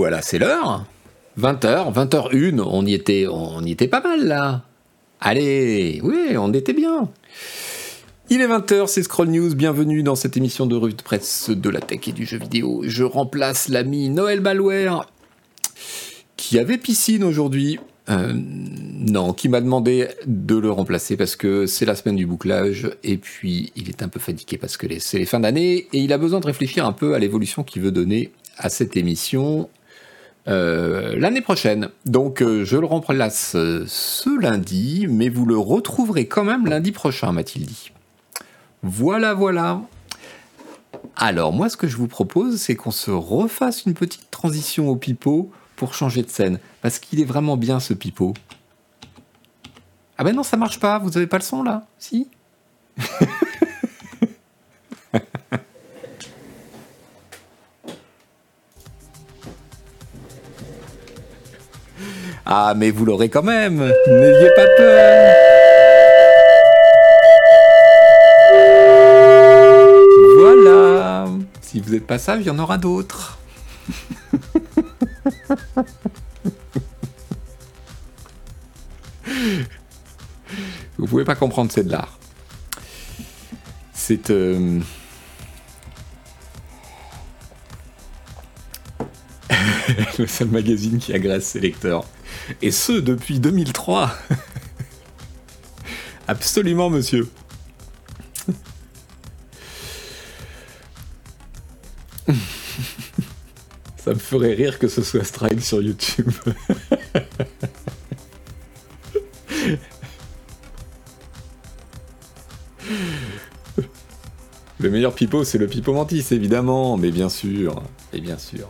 voilà, c'est l'heure. 20h, 20h01, on y était, on y était pas mal là. Allez, oui, on était bien. Il est 20h, c'est Scroll News, bienvenue dans cette émission de revue de presse de la tech et du jeu vidéo. Je remplace l'ami Noël Malware, qui avait piscine aujourd'hui. Euh, non, qui m'a demandé de le remplacer parce que c'est la semaine du bouclage et puis il est un peu fatigué parce que c'est les fins d'année et il a besoin de réfléchir un peu à l'évolution qu'il veut donner à cette émission euh, l'année prochaine. Donc euh, je le remplace ce lundi, mais vous le retrouverez quand même lundi prochain, m'a-t-il dit. Voilà, voilà. Alors moi, ce que je vous propose, c'est qu'on se refasse une petite transition au pipeau pour changer de scène, parce qu'il est vraiment bien ce pipeau. Ah ben non, ça marche pas, vous avez pas le son là? Si? Ah, mais vous l'aurez quand même N'ayez pas peur Voilà Si vous n'êtes pas sage, il y en aura d'autres Vous pouvez pas comprendre, c'est de l'art. C'est... Le seul magazine qui agresse ses lecteurs. Et ce, depuis 2003. Absolument, monsieur. Ça me ferait rire que ce soit Strike sur YouTube. Le meilleur pipeau, c'est le pipeau mantis, évidemment, mais bien sûr, et bien sûr.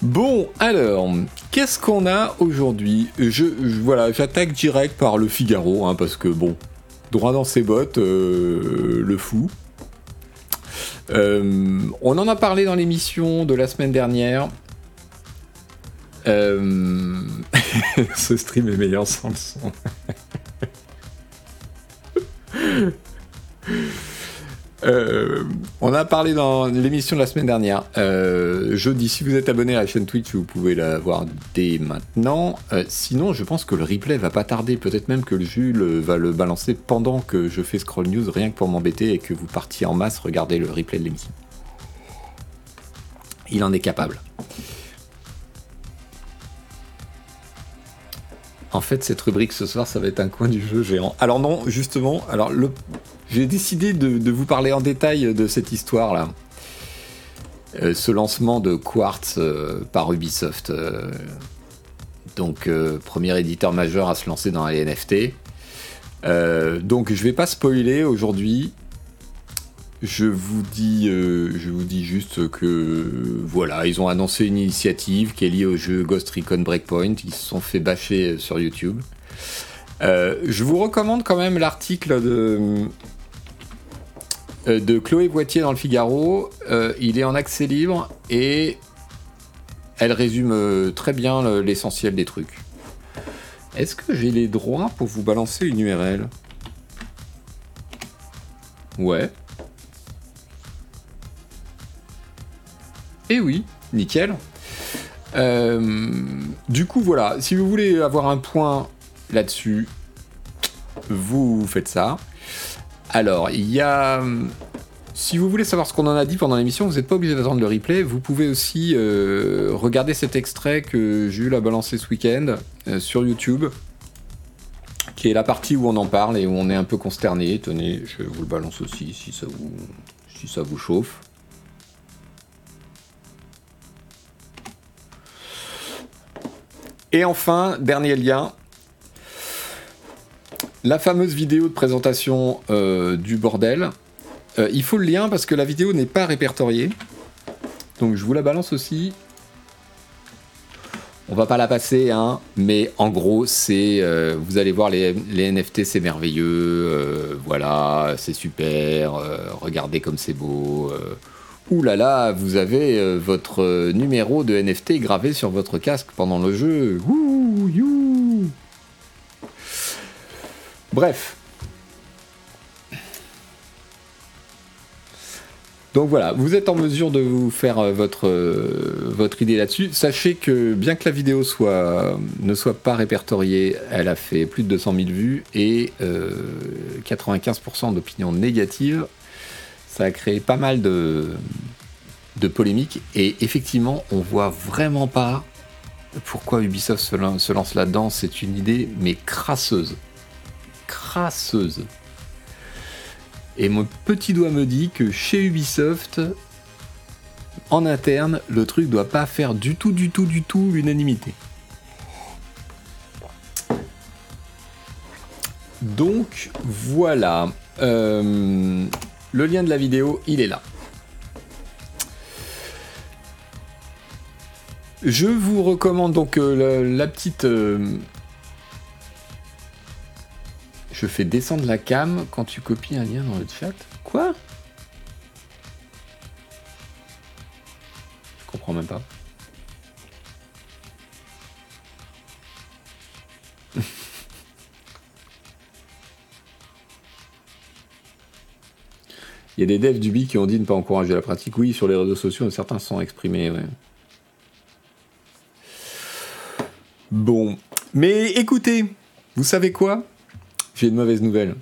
Bon, alors, qu'est-ce qu'on a aujourd'hui je, Voilà, j'attaque direct par le Figaro, hein, parce que bon, droit dans ses bottes, euh, le fou. Euh, on en a parlé dans l'émission de la semaine dernière. Euh, ce stream est meilleur sans le son. Euh, on a parlé dans l'émission de la semaine dernière. Euh, jeudi, si vous êtes abonné à la chaîne Twitch, vous pouvez la voir dès maintenant. Euh, sinon, je pense que le replay va pas tarder. Peut-être même que le Jules va le balancer pendant que je fais Scroll News, rien que pour m'embêter et que vous partiez en masse regarder le replay de l'émission. Il en est capable. En fait, cette rubrique ce soir, ça va être un coin du jeu géant. Alors non, justement, alors le, j'ai décidé de, vous parler en détail de cette histoire-là. Euh, ce lancement de Quartz euh, par Ubisoft. Euh, donc, premier éditeur majeur à se lancer dans les NFT. donc, je vais pas spoiler aujourd'hui. Je vous dis, je vous dis juste que voilà, ils ont annoncé une initiative qui est liée au jeu Ghost Recon Breakpoint. Ils se sont fait bâcher sur YouTube. je vous recommande quand même l'article de de Chloé Boitier dans le Figaro. Euh, il est en accès libre et elle résume euh, très bien l'essentiel des trucs. Est-ce que j'ai les droits pour vous balancer une URL Ouais. Et eh oui, nickel. du coup, voilà, si vous voulez avoir un point là-dessus, vous faites ça. Alors, il y a. Si vous voulez savoir ce qu'on en a dit pendant l'émission, vous n'êtes pas obligé d'attendre le replay. Vous pouvez aussi euh, regarder cet extrait que Jules a balancé ce week-end euh, sur YouTube, qui est la partie où on en parle et où on est un peu consterné. Tenez, je vous le balance aussi si ça vous, si ça vous chauffe. Et enfin, dernier lien, la fameuse vidéo de présentation euh, du bordel. Euh, il faut le lien parce que la vidéo n'est pas répertoriée. Donc je vous la balance aussi. On va pas la passer, hein, mais en gros, c'est. Euh, vous allez voir les, NFT, c'est merveilleux. voilà, c'est super. regardez comme c'est beau. Ouh là là, vous avez votre numéro de NFT gravé sur votre casque pendant le jeu. Ouh. Bref. Donc voilà, vous êtes en mesure de vous faire euh, votre, euh, votre idée là-dessus. Sachez que bien que la vidéo ne soit pas répertoriée, elle a fait plus de 200 000 vues et 95% d'opinions négatives. Ça a créé pas mal de, de polémiques et effectivement, on voit vraiment pas pourquoi Ubisoft se lance là-dedans. C'est une idée, mais crasseuse. Crasseuse. Et mon petit doigt me dit que chez Ubisoft, en interne, le truc doit pas faire du tout, du tout, du tout l'unanimité. Donc voilà. Euh, le lien de la vidéo, il est là. Je vous recommande donc euh, la, petite euh, je fais descendre la cam quand tu copies un lien dans le chat. Quoi? Je comprends même pas. Il y a des devs du qui ont dit ne pas encourager la pratique. Oui, sur les réseaux sociaux, certains sont exprimés. Bon. Mais écoutez, vous savez quoi? J'ai une mauvaise nouvelle.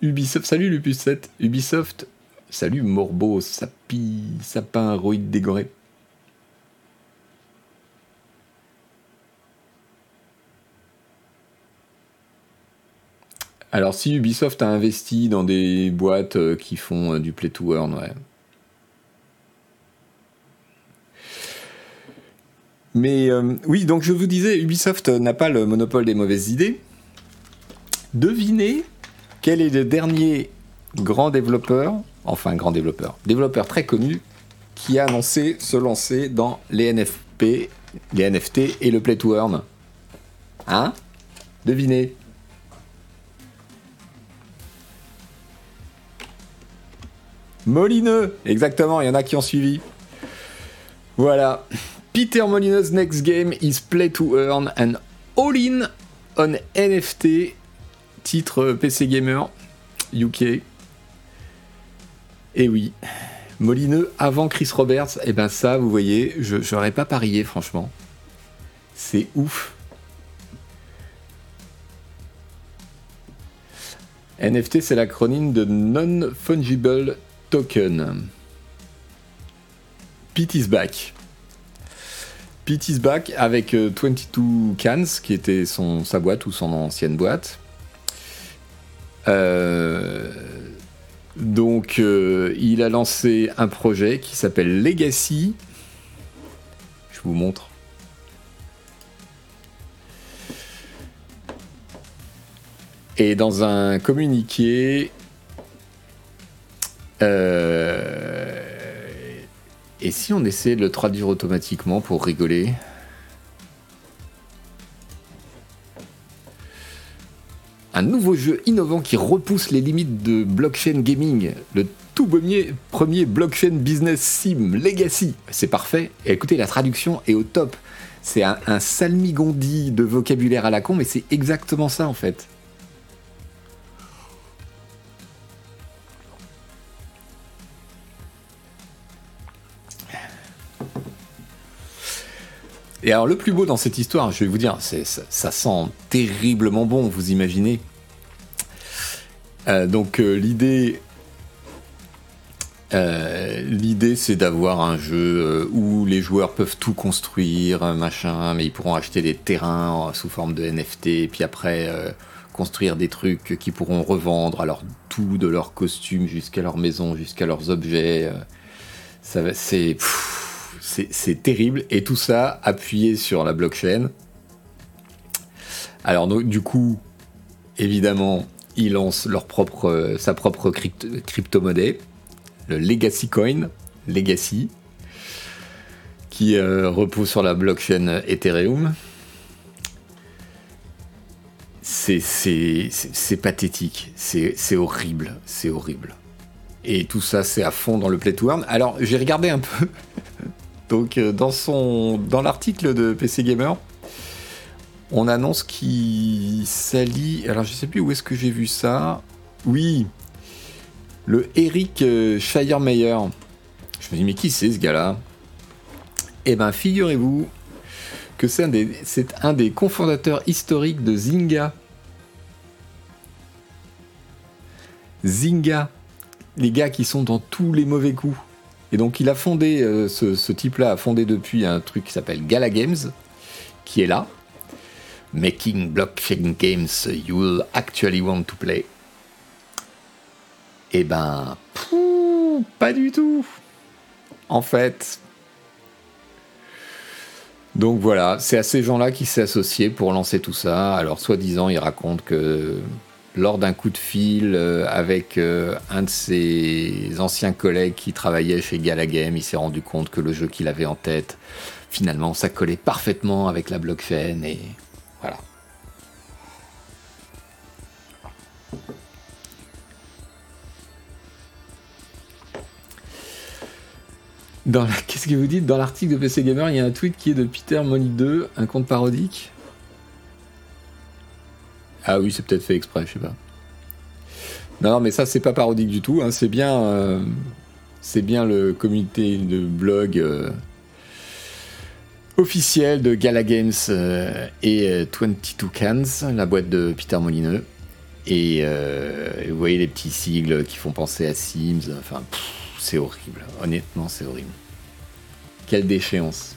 Ubisoft, salut Lupus 7, Ubisoft, salut Morbo, Sapi, Sapin, Roïd dégoré. Alors si Ubisoft a investi dans des boîtes euh, qui font euh, du play to earn, ouais. Mais euh, oui, donc je vous disais, Ubisoft n'a pas le monopole des mauvaises idées. Devinez quel est le dernier grand développeur, enfin grand développeur, développeur très connu, qui a annoncé se lancer dans les NFP, les NFT et le Play to Earn. Hein? Devinez. Molineux, exactement, il y en a qui ont suivi. Voilà. Peter Molineux's next game is Play to Earn and all-in on NFT Titre PC Gamer UK. Et oui, Molineux avant Chris Roberts, et eh ben ça, vous voyez, je n'aurais pas parié, franchement. C'est ouf. NFT, c'est l'acronyme de Non-Fungible Token. Pete is back. Pete is back avec 22 euh, Cans, qui était son, sa boîte ou son ancienne boîte. Euh, donc, euh, il a lancé un projet qui s'appelle Legacy. Je vous montre. Et dans un communiqué, euh, et si on essayait de le traduire automatiquement pour rigoler? Un nouveau jeu innovant qui repousse les limites de blockchain gaming. Le tout premier, blockchain business sim Legacy. C'est parfait. Écoutez, la traduction est au top. C'est un, un salmigondi de vocabulaire à la con, mais c'est exactement ça en fait. Et alors le plus beau dans cette histoire, je vais vous dire, ça, sent terriblement bon, vous imaginez. Euh, donc euh, l'idée, euh, l'idée c'est d'avoir un jeu où les joueurs peuvent tout construire, machin, mais ils pourront acheter des terrains sous forme de NFT, et puis après construire des trucs qu'ils pourront revendre, alors tout de leurs costumes jusqu'à leur maison, jusqu'à leurs objets. ça c'est c'est terrible. Et tout ça appuyé sur la blockchain. Alors, du coup, évidemment, ils lancent leur propre, sa propre crypto-monnaie, le Legacy Coin, Legacy, qui euh, repose sur la blockchain Ethereum. C'est pathétique, c'est horrible, c'est horrible. Et tout ça, c'est à fond dans le Play to. Alors, j'ai regardé un peu Donc euh, dans, son, dans l'article de PC Gamer, on annonce qu'il s'allie. Alors je sais plus où est-ce que j'ai vu ça. Oui. le Eric Schleiermeyer. Je me dis, mais qui c'est ce gars-là? Eh ben, figurez-vous que c'est un, des, un des cofondateurs historiques de Zynga. Zynga, les gars qui sont dans tous les mauvais coups. Et donc il a fondé, euh, ce, type-là a fondé depuis un truc qui s'appelle Gala Games, qui est là. Making blockchain games you will actually want to play. Eh ben, pas du tout. En fait. Donc voilà, c'est à ces gens-là qui s'est associé pour lancer tout ça. Alors, soi-disant, il raconte que lors d'un coup de fil euh, avec euh, un de ses anciens collègues qui travaillait chez Galagame, il s'est rendu compte que le jeu qu'il avait en tête, finalement, ça collait parfaitement avec la blockchain et voilà. Qu'est-ce que vous dites? Dans l'article de PC Gamer, il y a un tweet qui est de Peter Money 2, un compte parodique? Ah oui, c'est peut-être fait exprès, je sais pas. Non, mais ça, c'est pas parodique du tout. Hein. C'est bien, euh, c'est bien le comité de blog euh, officiel de Gala Games euh, et 22 Cans, la boîte de Peter Molineux. Et vous voyez les petits sigles qui font penser à Sims. Enfin, c'est horrible. Honnêtement, c'est horrible. Quelle déchéance.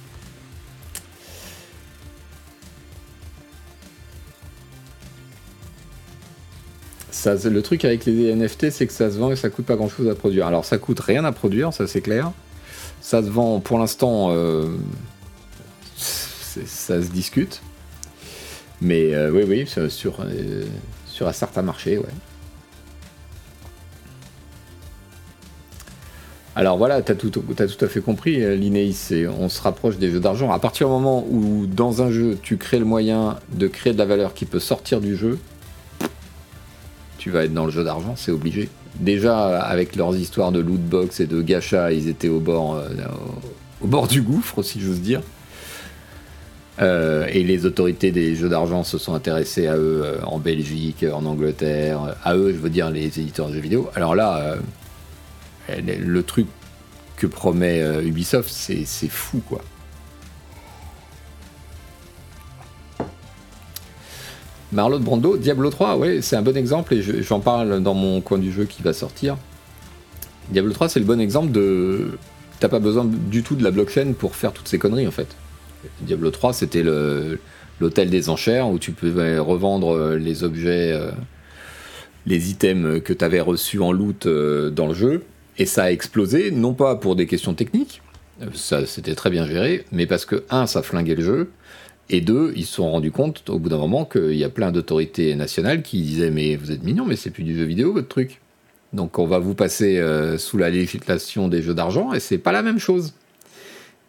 Le truc avec les NFT, c'est que ça se vend et ça coûte pas grand chose à produire. Alors ça coûte rien à produire, ça c'est clair. Ça se vend pour l'instant, euh, ça se discute. Mais euh, oui, oui, sur, euh, sur un certain marché, ouais. Alors voilà, tu as, tout à fait compris, Linéis, on se rapproche des jeux d'argent. À partir du moment où dans un jeu, tu crées le moyen de créer de la valeur qui peut sortir du jeu, tu vas être dans le jeu d'argent, c'est obligé. Déjà, avec leurs histoires de loot box et de gacha, ils étaient au bord, euh, au, bord du gouffre, si j'ose dire. Euh, et les autorités des jeux d'argent se sont intéressées à eux euh, en Belgique, en Angleterre, à eux, je veux dire, les éditeurs de jeux vidéo. Alors là, le truc que promet Ubisoft, c'est fou, quoi. Marlon Brando, Diablo 3, ouais, c'est un bon exemple et j'en parle dans mon coin du jeu qui va sortir. Diablo 3, c'est le bon exemple de. T'as pas besoin du tout de la blockchain pour faire toutes ces conneries en fait. Diablo 3, c'était l'hôtel des enchères où tu pouvais revendre les objets, euh, les items que tu avais reçus en loot euh, dans le jeu. Et ça a explosé, non pas pour des questions techniques, ça c'était très bien géré, mais parce que, un, ça flinguait le jeu, et deux, ils se sont rendus compte au bout d'un moment qu'il y a plein d'autorités nationales qui disaient Mais vous êtes mignon, mais c'est plus du jeu vidéo votre truc. Donc on va vous passer euh, sous la législation des jeux d'argent et c'est pas la même chose.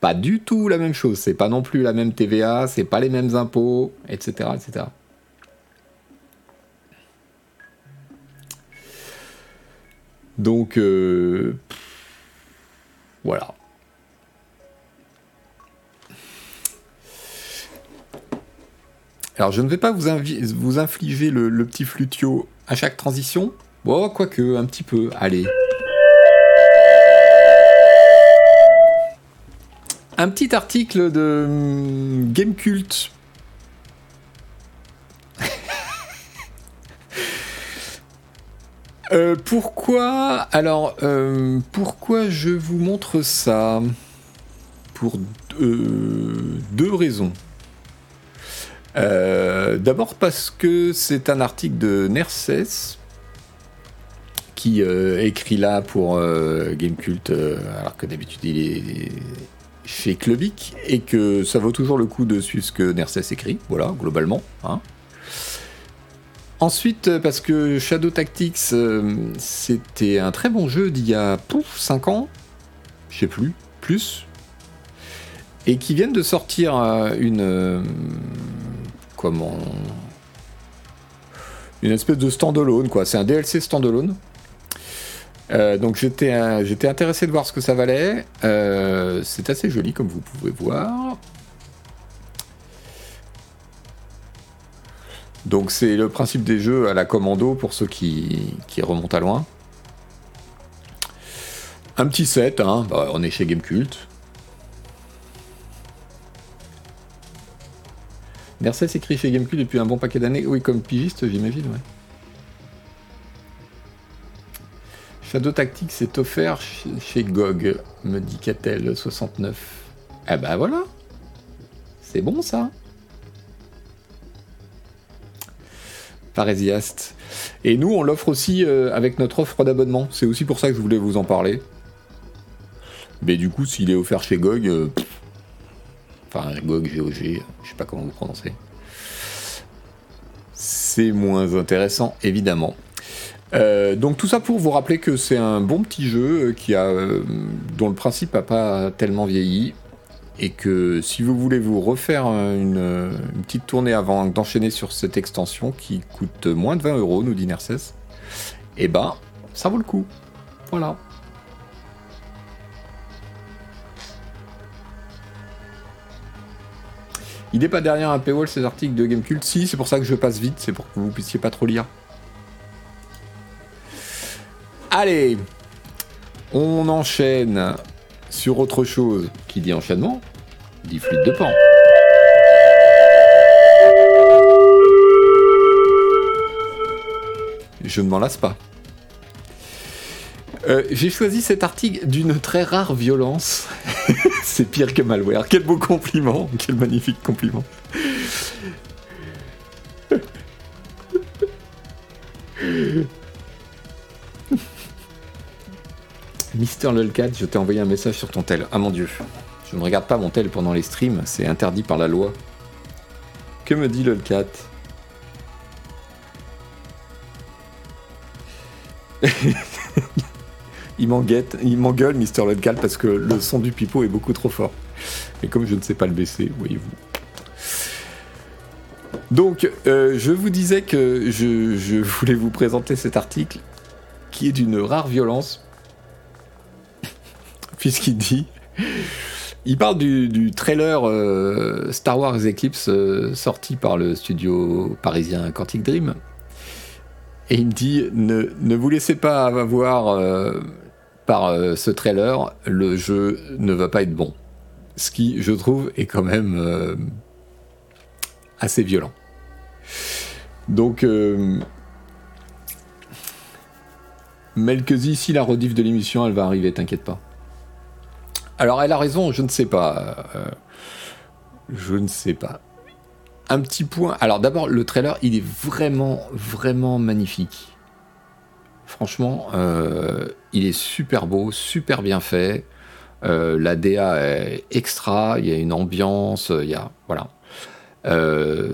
Pas du tout la même chose. C'est pas non plus la même TVA, c'est pas les mêmes impôts, etc. etc. Donc euh, voilà. Alors je ne vais pas vous, vous infliger le, petit flutio à chaque transition. Bon, quoique, un petit peu. Allez. Un petit article de hum, Gamecult. euh, pourquoi Alors, euh, pourquoi je vous montre ça? Pour euh, deux raisons. Euh, d'abord parce que c'est un article de Nerses qui euh, écrit là pour euh, Gamecult, alors que d'habitude il est chez Clubic, et que ça vaut toujours le coup de suivre ce que Nerses écrit, voilà, globalement. Hein. Ensuite, parce que Shadow Tactics, c'était un très bon jeu d'il y a pouf, 5 ans, je sais plus, plus, et qui viennent de sortir une comment une espèce de standalone quoi. C'est un DLC standalone. Euh, donc j'étais j'étais intéressé de voir ce que ça valait. Euh, c'est assez joli comme vous pouvez voir. Donc c'est le principe des jeux à la commando pour ceux qui, qui remontent à loin. Un petit set, hein. Bah, on est chez Gamecult. Nercès écrit chez Gamecult depuis un bon paquet d'années. Oui, comme pigiste, j'imagine, ouais. Shadow Tactics est offert chez GOG, me dit Catel69. Eh ben voilà. C'est bon ça. Parésiaste. Et nous, on l'offre aussi euh, avec notre offre d'abonnement. C'est aussi pour ça que je voulais vous en parler. Mais du coup, s'il est offert chez GOG, euh, enfin GOG, GOG, je sais pas comment vous prononcez. C'est moins intéressant, évidemment. Euh, donc tout ça pour vous rappeler que c'est un bon petit jeu qui a, dont le principe n'a pas tellement vieilli et que si vous voulez vous refaire une, petite tournée avant d'enchaîner sur cette extension qui coûte moins de 20 euros, nous dit Nercès, eh ben, ça vaut le coup. Voilà. Il n'est pas derrière un paywall ces articles de Gamecult Si, c'est pour ça que je passe vite, c'est pour que vous puissiez pas trop lire. Allez, on enchaîne sur autre chose. Qui dit enchaînement Dit fluide de pan. Je ne m'en lasse pas. Euh, j'ai choisi cet article d'une très rare violence. C'est pire que malware. Quel beau compliment. Quel magnifique compliment. Mister Lolcat, je t'ai envoyé un message sur ton tel. Ah mon dieu. Je ne regarde pas mon tel pendant les streams, c'est interdit par la loi. Que me dit Lolcat? il m'engueule Mister Lolcat parce que le son du pipeau est beaucoup trop fort. Et comme je ne sais pas le baisser, voyez-vous. Donc, euh, je vous disais que je voulais vous présenter cet article qui est d'une rare violence puisqu'il dit. Il parle du, trailer euh, Star Wars Eclipse euh, sorti par le studio parisien Quantic Dream. Et il me dit ne, ne vous laissez pas avoir par ce trailer, le jeu ne va pas être bon. Ce qui, je trouve, est quand même assez violent. Donc, Melkezi, si la rediff de l'émission, elle va arriver, t'inquiète pas. Alors elle a raison, je ne sais pas. Euh, je ne sais pas. Un petit point. Alors d'abord, le trailer, il est vraiment, vraiment magnifique. Franchement, euh, il est super beau, super bien fait. Euh, la DA est extra, il y a une ambiance, il y a. Voilà.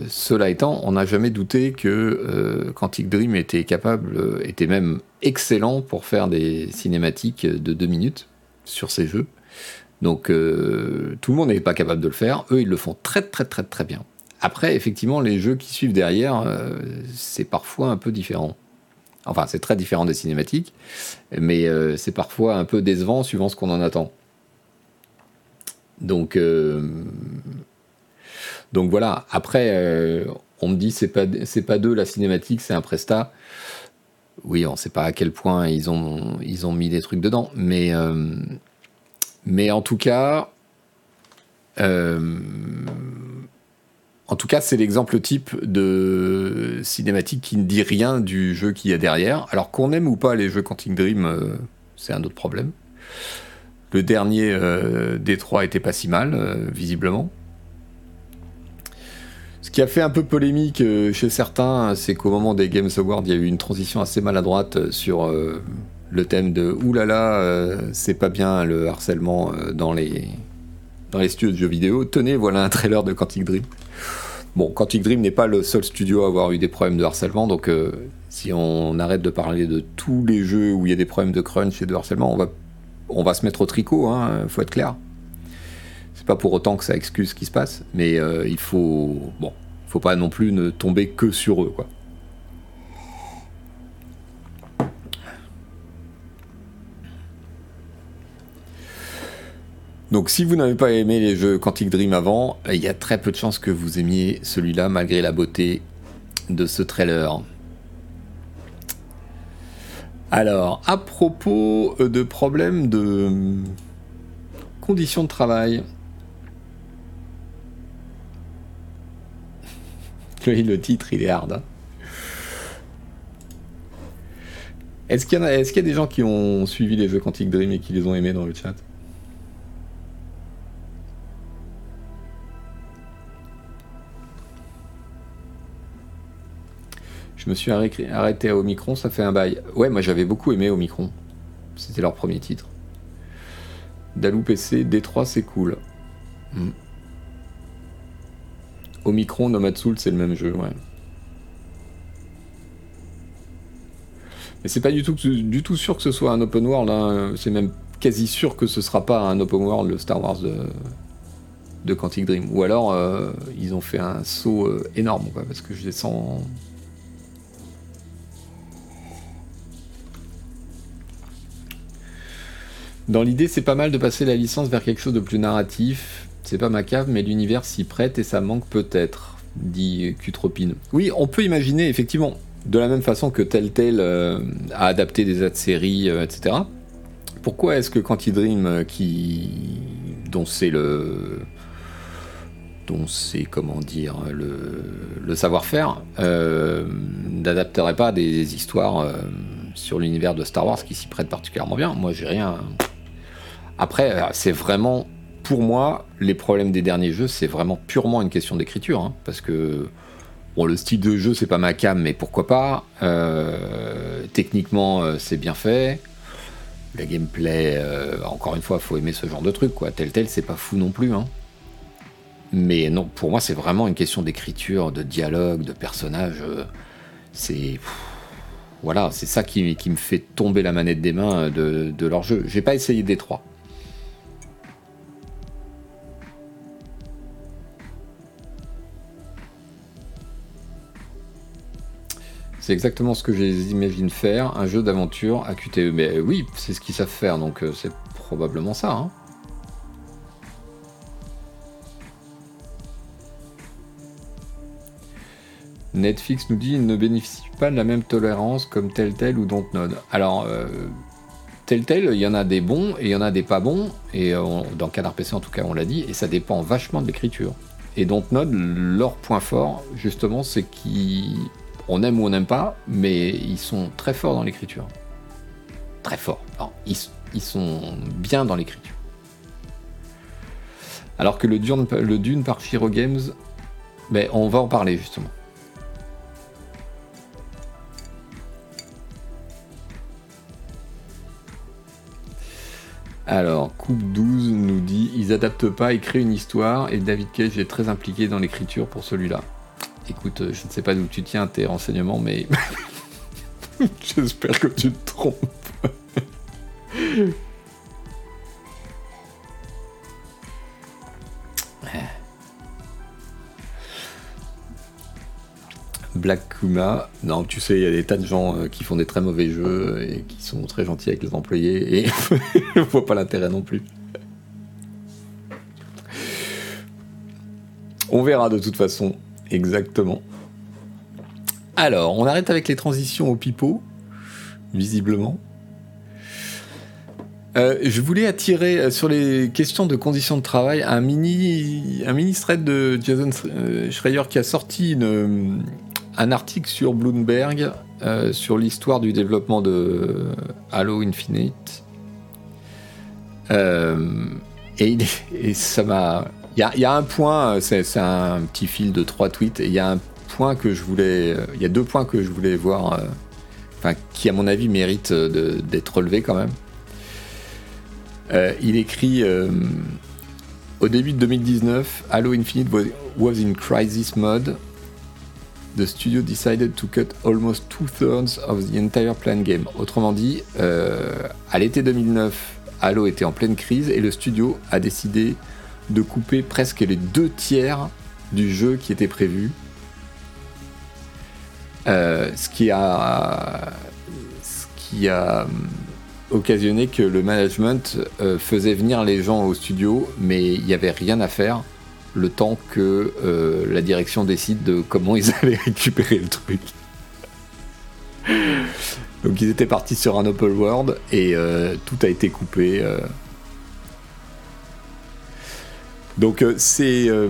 cela étant, on n'a jamais douté que Quantic Dream était capable, était même excellent pour faire des cinématiques de deux minutes sur ces jeux. Donc euh, tout le monde n'est pas capable de le faire. Eux, ils le font très très très très bien. Après, effectivement, les jeux qui suivent derrière, euh, c'est parfois un peu différent. Enfin, c'est très différent des cinématiques, mais euh, c'est parfois un peu décevant suivant ce qu'on en attend. Donc, donc voilà. Après, on me dit c'est pas c'est pas d'eux la cinématique, c'est un presta. Oui, on ne sait pas à quel point ils ont mis des trucs dedans, mais en tout cas, euh, en tout cas, c'est l'exemple type de cinématique qui ne dit rien du jeu qu'il y a derrière. Alors qu'on aime ou pas les jeux Quantic Dream, euh, c'est un autre problème. Le dernier euh, des trois était pas si mal, visiblement. Ce qui a fait un peu polémique chez certains, c'est qu'au moment des Games Awards, il y a eu une transition assez maladroite sur le thème de oulala, euh, c'est pas bien le harcèlement euh, dans, les, dans les studios de jeux vidéo. Tenez, voilà un trailer de Quantic Dream. Bon, Quantic Dream n'est pas le seul studio à avoir eu des problèmes de harcèlement, donc euh, si on arrête de parler de tous les jeux où il y a des problèmes de crunch et de harcèlement, on va, on va se mettre au tricot, hein, faut être clair. C'est pas pour autant que ça excuse ce qui se passe, mais il faut. Faut pas non plus ne tomber que sur eux, quoi. Donc si vous n'avez pas aimé les jeux Quantic Dream avant, il y a très peu de chances que vous aimiez celui-là malgré la beauté de ce trailer. Alors, à propos de problèmes de conditions de travail. Le titre, il est hard. Hein. Est-ce qu'il y, y, a des gens qui ont suivi les jeux Quantic Dream et qui les ont aimés dans le chat? Je me suis arrêté à Omicron, ça fait un bail. Ouais, moi j'avais beaucoup aimé Omicron. C'était leur premier titre. Dalou PC, D3 c'est cool. Hmm. Omicron, Nomad Soul, c'est le même jeu, ouais. Mais c'est pas du tout, sûr que ce soit un open world, hein. c'est même quasi sûr que ce sera pas un open world, le Star Wars de, de Quantic Dream. Ou alors, euh, ils ont fait un saut euh, énorme, quoi, parce que je descends Dans l'idée, c'est pas mal de passer la licence vers quelque chose de plus narratif. C'est pas ma cave, mais l'univers s'y prête et ça manque peut-être, dit Cutropine. Oui, on peut imaginer, effectivement, de la même façon que Telltale euh, a adapté des autres séries, euh, etc. Pourquoi est-ce que Quantic Dream, euh, qui... dont c'est le dont c'est comment dire le, savoir-faire, n'adapterait pas des histoires sur l'univers de Star Wars qui s'y prête particulièrement bien. Moi, j'ai rien. Après, euh, c'est vraiment, pour moi, les problèmes des derniers jeux, c'est vraiment purement une question d'écriture. Hein, parce que, bon, le style de jeu, c'est pas ma cam, mais pourquoi pas. Euh, techniquement, euh, c'est bien fait. Le gameplay, encore une fois, faut aimer ce genre de truc, quoi. Tel tel, c'est pas fou non plus, hein. Mais non, pour moi, c'est vraiment une question d'écriture, de dialogue, de personnage. c'est voilà, c'est ça qui, me fait tomber la manette des mains de, leur jeu. J'ai pas essayé des trois. C'est exactement ce que j'imagine faire, un jeu d'aventure à QTE. Mais oui, c'est ce qu'ils savent faire, donc euh, c'est probablement ça. Hein. Netflix nous dit ne bénéficie pas de la même tolérance comme Telltale ou Dontnod. Alors, euh, Telltale, il y en a des bons et il y en a des pas bons, et euh, dans Canard PC en tout cas, on l'a dit, et ça dépend vachement de l'écriture. Et Dontnod, leur point fort, justement, c'est qu'ils on aime ou on n'aime pas, mais ils sont très forts dans l'écriture. Très forts. ils, sont bien dans l'écriture. Alors que le Dune, le Dune par Shiro Games, ben, on va en parler justement. Alors, Coupe 12 nous dit ils adaptent pas, ils créent une histoire et David Cage est très impliqué dans l'écriture pour celui-là. Écoute, euh, je ne sais pas d'où tu tiens tes renseignements, mais j'espère que tu te trompes. Black Kuma, non, tu sais, il y a des tas de gens euh, qui font des très mauvais jeux et qui sont très gentils avec les employés et je vois pas l'intérêt non plus. On verra de toute façon. Exactement. Alors, on arrête avec les transitions au pipeau, visiblement. Euh, je voulais attirer euh, sur les questions de conditions de travail un mini, un mini thread de Jason euh, Schreier qui a sorti un article sur Bloomberg sur l'histoire du développement de Halo Infinite. et, et, ça m'a il y, a un point, c'est un petit fil de trois tweets, et il y a un point que je voulais. Il y a deux points que je voulais voir, euh, enfin, qui à mon avis méritent d'être relevés quand même. Euh, il écrit euh, Au début de 2019, Halo Infinite was in crisis mode. The studio decided to cut almost two-thirds of the entire plan game. Autrement dit, à l'été 2009, Halo était en pleine crise et le studio a décidé de couper presque les deux tiers du jeu qui était prévu. Euh, ce qui a, euh, occasionné que le management euh, faisait venir les gens au studio, mais il n'y avait rien à faire le temps que la direction décide de comment ils allaient récupérer le truc. Donc ils étaient partis sur un open world et euh, tout a été coupé. euh. Donc euh, c'est euh,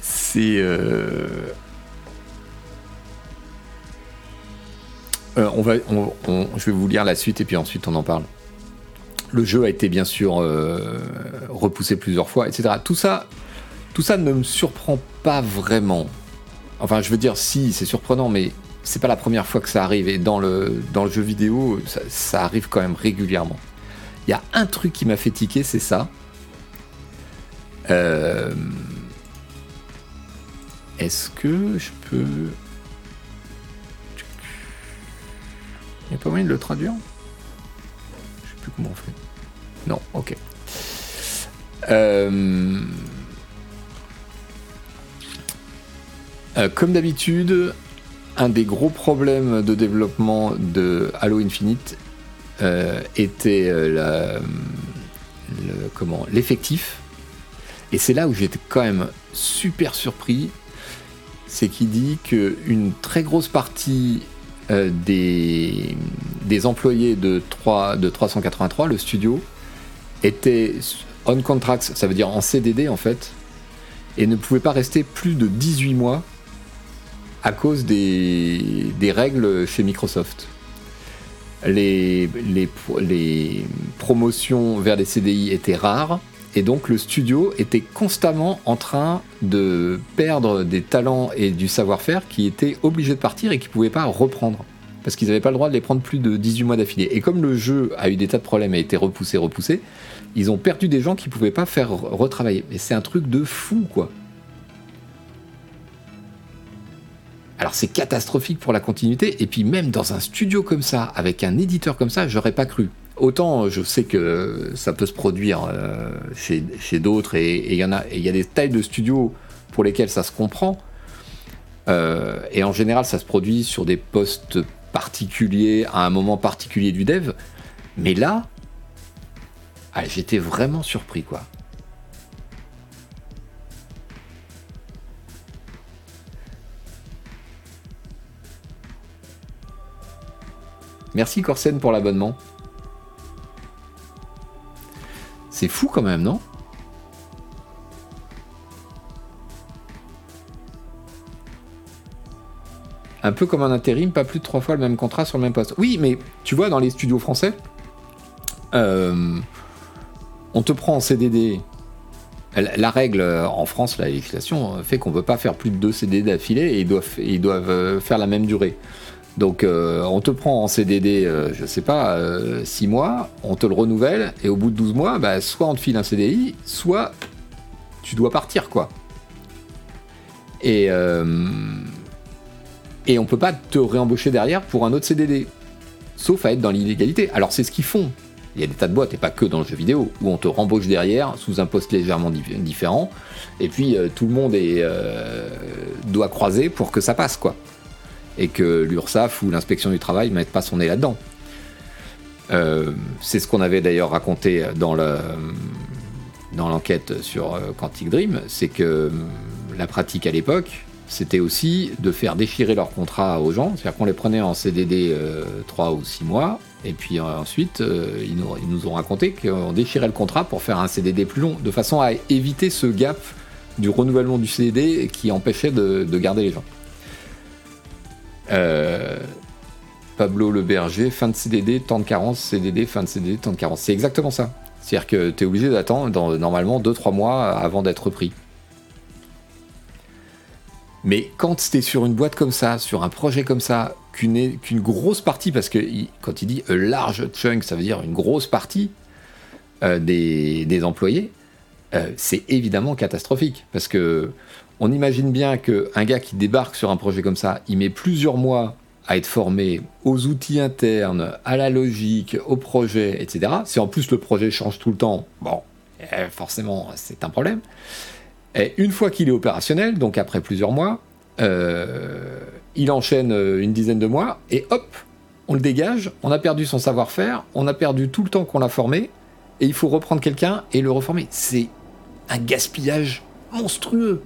c'est euh, euh, on va je vais vous lire la suite et puis ensuite on en parle. Le jeu a été bien sûr euh, repoussé plusieurs fois, etc. Tout ça, tout ça ne me surprend pas vraiment. Enfin, je veux dire, si, c'est surprenant, mais c'est pas la première fois que ça arrive. Et dans le, dans le jeu vidéo, ça, arrive quand même régulièrement. Il y a un truc qui m'a fait tiquer, c'est ça. Euh, Est-ce que je peux. Il n'y a pas moyen de le traduire? Je sais plus comment on fait. Non, ok. Euh, euh, comme d'habitude, un des gros problèmes de développement de Halo Infinite euh, était l'effectif. Et c'est là où j'étais quand même super surpris. C'est qu'il dit qu'une très grosse partie des, des employés de, 3, de 383, le studio, étaient on contract, ça veut dire en CDD en fait, et ne pouvaient pas rester plus de 18 mois à cause des, règles chez Microsoft. Les, les, pro- les promotions vers des CDI étaient rares, et donc le studio était constamment en train de perdre des talents et du savoir-faire qui étaient obligés de partir et qui ne pouvaient pas reprendre. Parce qu'ils n'avaient pas le droit de les prendre plus de 18 mois d'affilée. Et comme le jeu a eu des tas de problèmes et a été repoussé, repoussé, ils ont perdu des gens qui ne pouvaient pas faire re- retravailler. Et c'est un truc de fou, quoi. Alors c'est catastrophique pour la continuité, et puis même dans un studio comme ça, avec un éditeur comme ça, j'aurais pas cru. Autant je sais que ça peut se produire euh, chez, d'autres, et et il y en a, et il y a des tailles de studios pour lesquels ça se comprend. Euh, et en général, ça se produit sur des postes particuliers, à un moment particulier du dev. Mais là, ah, j'étais vraiment surpris, quoi. Merci Corsen pour l'abonnement. C'est fou quand même, non? Un peu comme un intérim, pas plus de trois fois le même contrat sur le même poste. Oui, mais tu vois, dans les studios français, euh, on te prend en CDD. La règle euh, en France, la législation euh, fait qu'on ne peut pas faire plus de deux CDD d'affilée et ils doivent, ils doivent euh, faire la même durée. Donc euh, on te prend en CDD, euh, je sais pas, 6 mois, on te le renouvelle et au bout de 12 mois, bah, soit on te file un CDI, soit tu dois partir quoi. Et, euh, et on peut pas te réembaucher derrière pour un autre CDD, sauf à être dans l'illégalité. Alors c'est ce qu'ils font. Il y a des tas de boîtes, et pas que dans le jeu vidéo, où on te rembauche derrière sous un poste légèrement dif- différent, et puis euh, tout le monde est, euh, doit croiser pour que ça passe, quoi. Et que l'URSSAF ou l'inspection du travail ne mette pas son nez là-dedans. Euh, c'est ce qu'on avait d'ailleurs raconté dans le dans l'enquête sur euh, Quantic Dream, c'est que la pratique à l'époque, c'était aussi de faire déchirer leur contrat aux gens, c'est-à-dire qu'on les prenait en CDD euh, 3 ou 6 mois, et puis euh, ensuite, euh, ils, nous, ont raconté qu'on déchirait le contrat pour faire un CDD plus long, de façon à éviter ce gap du renouvellement du CDD qui empêchait de, de garder les gens. Euh, Pablo Le Berger, fin de CDD, temps de carence, CDD, fin de CDD, temps de carence. C'est exactement ça. C'est-à-dire que tu es obligé d'attendre normalement 2-3 mois avant d'être pris. Mais quand es sur une boîte comme ça, sur un projet comme ça, qu'une qu'une grosse partie, parce que quand il dit a large chunk, ça veut dire une grosse partie euh, des, des employés, euh, c'est évidemment catastrophique. Parce que on imagine bien qu'un gars qui débarque sur un projet comme ça, il met plusieurs mois à être formé aux outils internes, à la logique, au projet, etc. Si en plus le projet change tout le temps, bon, euh, forcément, c'est un problème. Et une fois qu'il est opérationnel, donc après plusieurs mois, euh, il enchaîne euh, une dizaine de mois et hop, on le dégage, on a perdu son savoir-faire, on a perdu tout le temps qu'on l'a formé et il faut reprendre quelqu'un et le reformer. C'est un gaspillage monstrueux.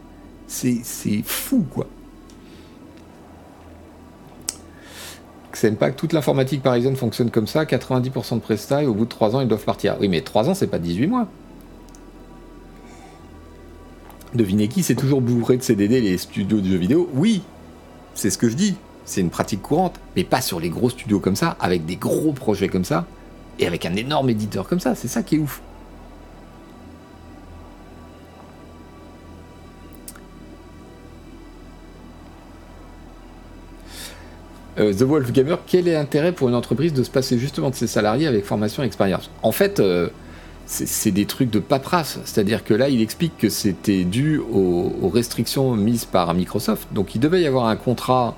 C'est c'est fou, quoi. Xenpack, toute l'informatique parisienne fonctionne comme ça, 90% de presta et au bout de 3 ans ils doivent partir. Oui mais 3 ans c'est pas 18 mois. Devinez qui c'est toujours bourré de CDD les studios de jeux vidéo. Oui, c'est ce que je dis, c'est une pratique courante, mais pas sur les gros studios comme ça, avec des gros projets comme ça, et avec un énorme éditeur comme ça, c'est ça qui est ouf. Euh, The Wolf Gamer, quel est l'intérêt pour une entreprise de se passer justement de ses salariés avec formation et expérience? En fait, euh, c'est des trucs de paperasse. C'est-à-dire que là, il explique que c'était dû aux, restrictions mises par Microsoft. Donc il devait y avoir un contrat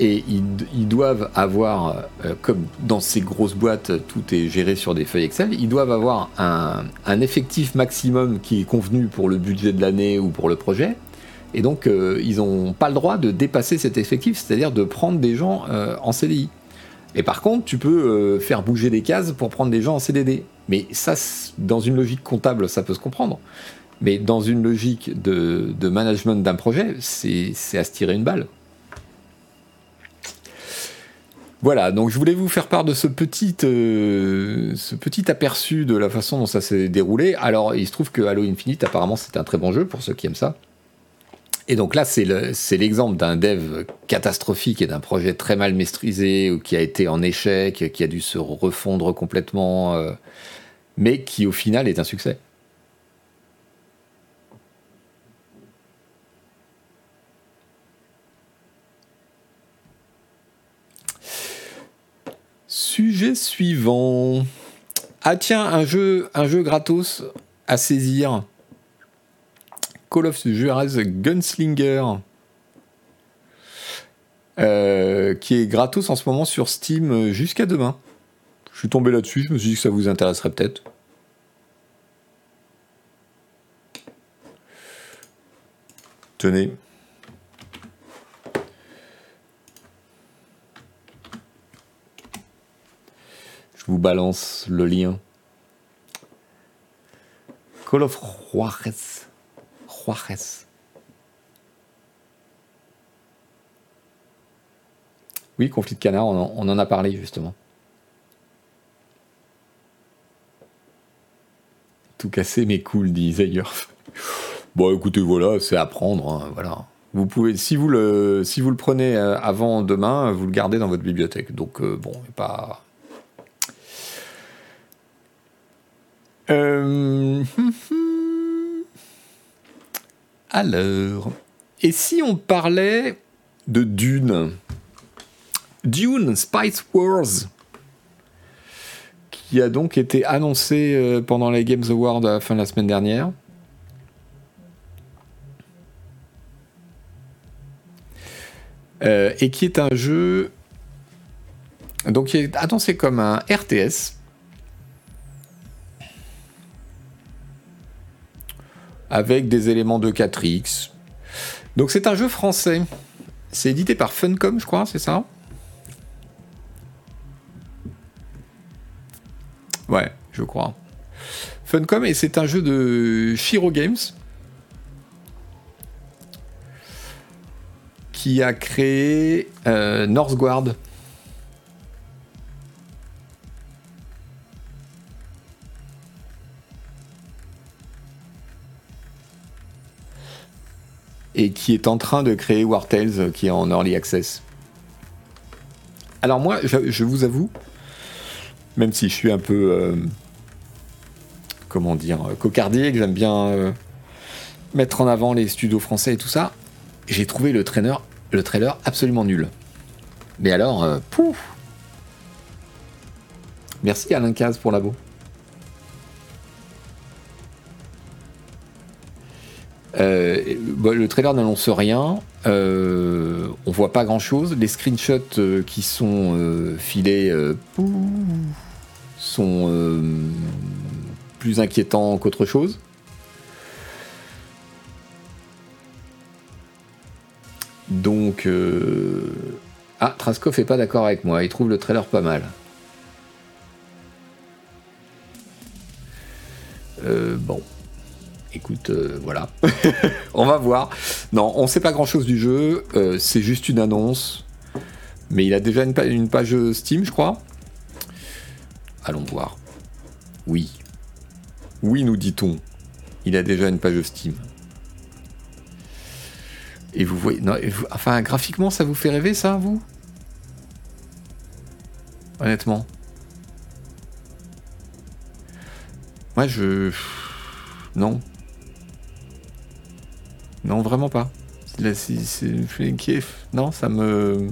et ils, doivent avoir, euh, comme dans ces grosses boîtes, tout est géré sur des feuilles Excel, ils doivent avoir un, effectif maximum qui est convenu pour le budget de l'année ou pour le projet. Et donc, euh, ils n'ont pas le droit de dépasser cet effectif, c'est-à-dire de prendre des gens euh, en CDI. Et par contre, tu peux faire bouger des cases pour prendre des gens en CDD. Mais ça, dans une logique comptable, ça peut se comprendre. Mais dans une logique de, management d'un projet, c'est à se tirer une balle. Voilà, donc je voulais vous faire part de ce petit, ce petit aperçu de la façon dont ça s'est déroulé. Alors, il se trouve que Halo Infinite, apparemment, c'est un très bon jeu pour ceux qui aiment ça. Et donc là, c'est l'exemple d'un dev catastrophique et d'un projet très mal maîtrisé ou qui a été en échec, qui a dû se refondre complètement, euh, mais qui au final est un succès. Sujet suivant. Ah tiens, un jeu, un gratos à saisir. Call of Juarez Gunslinger, euh, qui est gratos en ce moment sur Steam jusqu'à demain. Je suis tombé là-dessus, je me suis dit que ça vous intéresserait peut-être. Tenez. Je vous balance le lien. Call of Juarez. Oui, conflit de canard, on en, a parlé justement. Tout cassé mais cool, dit Zayer. Bon, écoutez, voilà, c'est à prendre, hein, voilà. Vous pouvez, si vous le, si vous le prenez euh, avant demain, vous le gardez dans votre bibliothèque. Donc euh, bon, pas. Euh... Alors, et si on parlait de Dune? Dune Spice Wars qui a donc été annoncé euh, pendant les Games Awards à la fin de la semaine dernière. Euh, et qui est un jeu donc qui est annoncé comme un RTS avec des éléments de 4X. Donc c'est un jeu français. C'est édité par Funcom, je crois, c'est ça? Je crois. Funcom, et c'est un jeu de Shiro Games. Qui a créé euh, Northguard. et qui est en train de créer War Tales euh, qui est en early access. Alors moi, je, vous avoue, même si je suis un peu, euh, comment dire, cocardier, que j'aime bien euh, mettre en avant les studios français et tout ça, j'ai trouvé le trailer, le trailer absolument nul. Mais alors, pouf Merci Alain Caz pour l'abo. Euh, bah, le trailer n'annonce rien. Euh, on voit pas grand chose. Les screenshots euh, qui sont euh, filés sont plus inquiétants qu'autre chose. Donc. Ah, Traskov est pas d'accord avec moi. Il trouve le trailer pas mal. bon écoute, euh, voilà. on va voir. Non, on sait pas grand chose du jeu. Euh, c'est juste une annonce. Mais il a déjà une page Steam, je crois. Allons voir. Oui. Oui, nous dit-on. Il a déjà une page Steam. Et vous voyez. Non, enfin, graphiquement, ça vous fait rêver, ça, vous? Honnêtement. Moi, je. Non. Non, vraiment pas. C'est kiff. Non, ça me.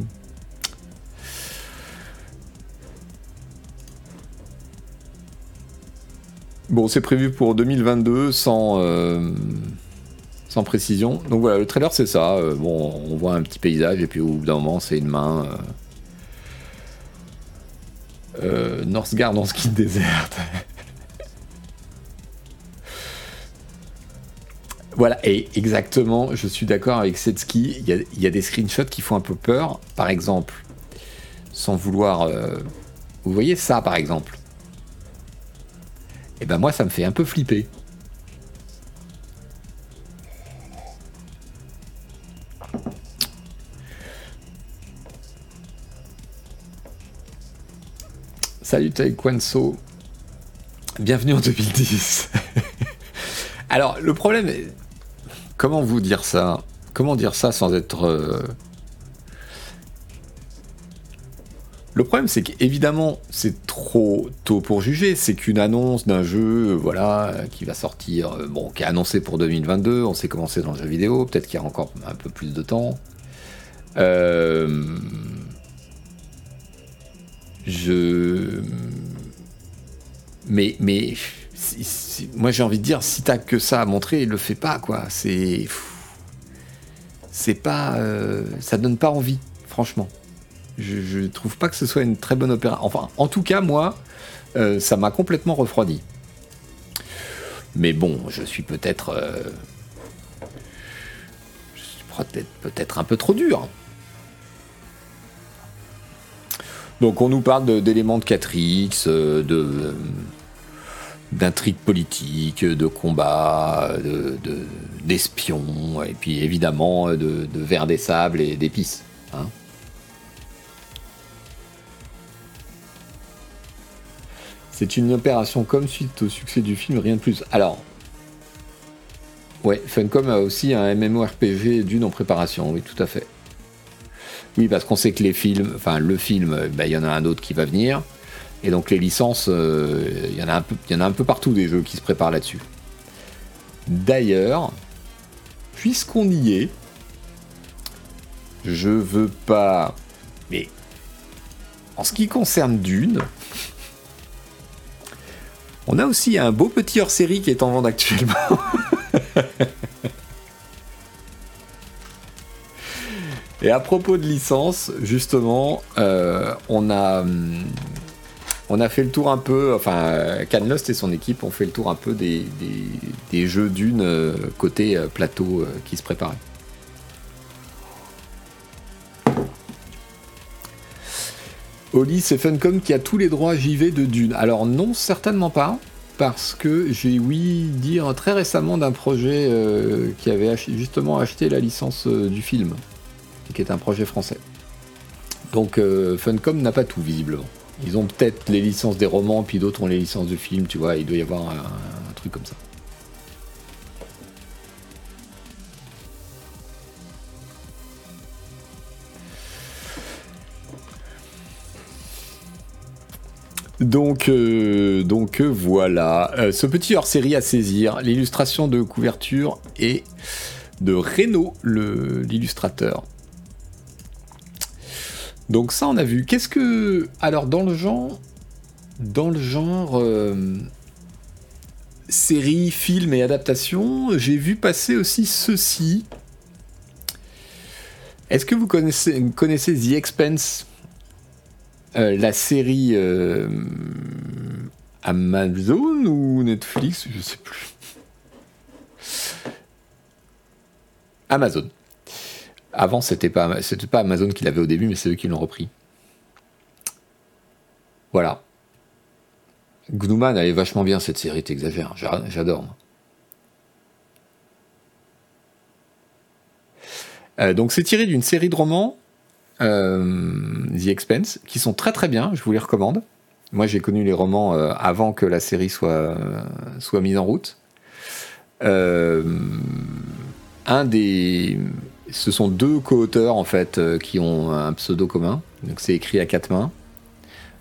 Bon, c'est prévu pour 2022 sans, euh, sans précision. Donc voilà, le trailer c'est ça. Euh, bon, on voit un petit paysage et puis au bout d'un moment c'est une main. Euh, euh Northgard dans ski déserte. Voilà, et exactement, je suis d'accord avec Setski, il y, a des screenshots qui font un peu peur. Par exemple, sans vouloir... vous voyez ça, par exemple et eh ben moi ça me fait un peu flipper. Salut Taekwondo. Bienvenue en 2010. Alors le problème est... Comment vous dire ça? Comment dire ça sans être... Le problème, c'est qu'évidemment, c'est trop tôt pour juger. C'est qu'une annonce d'un jeu, voilà, qui va sortir, euh, bon, qui est annoncé pour 2022. On sait comment c'est dans le jeu vidéo. Peut-être qu'il y a encore un peu plus de temps. Euh, je. Mais, moi j'ai envie de dire, si t'as que ça à montrer, le fais pas, quoi. C'est. C'est pas. Euh, ça donne pas envie, franchement. Je, ne trouve pas que ce soit une très bonne opéra. Enfin, en tout cas, moi, euh, ça m'a complètement refroidi. Mais bon, je suis peut-être. Euh, je suis peut-être, un peu trop dur. Donc, on nous parle d'éléments de 4X, euh, de. d'intrigues politiques, de combats, d'espions, et puis évidemment de, de verre des sables et d'épices. Hein. C'est une opération comme suite au succès du film, rien de plus. Alors, ouais, Funcom a aussi un MMORPG d'une en préparation, oui, tout à fait. Oui, parce qu'on sait que les films, enfin le film, bah, il y en a un autre qui va venir. Et donc les licences, euh, il y, y en a un peu partout des jeux qui se préparent là-dessus. D'ailleurs, puisqu'on y est, je veux pas. Mais en ce qui concerne Dune, on a aussi un beau petit hors-série qui est en vente actuellement. Et à propos de licence, justement, euh, on a hum, on a fait le tour un peu, enfin, Canlost et son équipe ont fait le tour un peu des, jeux d'une euh, côté euh, plateau qui se préparaient. Oli, c'est Funcom qui a tous les droits JV de Dune. Alors non, certainement pas, parce que j'ai oui dire très récemment d'un projet euh, qui avait justement acheté la licence euh, du film, qui est un projet français. Donc euh, Funcom n'a pas tout visiblement. Ils ont peut-être les licences des romans, puis d'autres ont les licences de films, tu vois, il doit y avoir un truc comme ça. Donc, euh, euh, voilà, euh, ce petit hors-série à saisir, l'illustration de couverture est de Renault, l'illustrateur. Donc ça, on a vu. Qu'est-ce que, alors dans le genre, dans le genre série, film et adaptation, j'ai vu passer aussi ceci. Est-ce que vous connaissez, connaissez The Expense? Euh, la série euh, Amazon ou Netflix, je sais plus. Amazon. Avant, c'était pas, pas Amazon qui l'avait au début, mais c'est eux qui l'ont repris. Voilà. Gnuman, elle est vachement bien cette série, t'exagères, j'adore. Euh, donc c'est tiré d'une série de romans The Expense, qui sont très très bien, je vous les recommande. Moi j'ai connu les romans avant que la série soit, soit mise en route. un des ce sont deux co-auteurs en fait euh, qui ont un pseudo commun. Donc c'est écrit à quatre mains.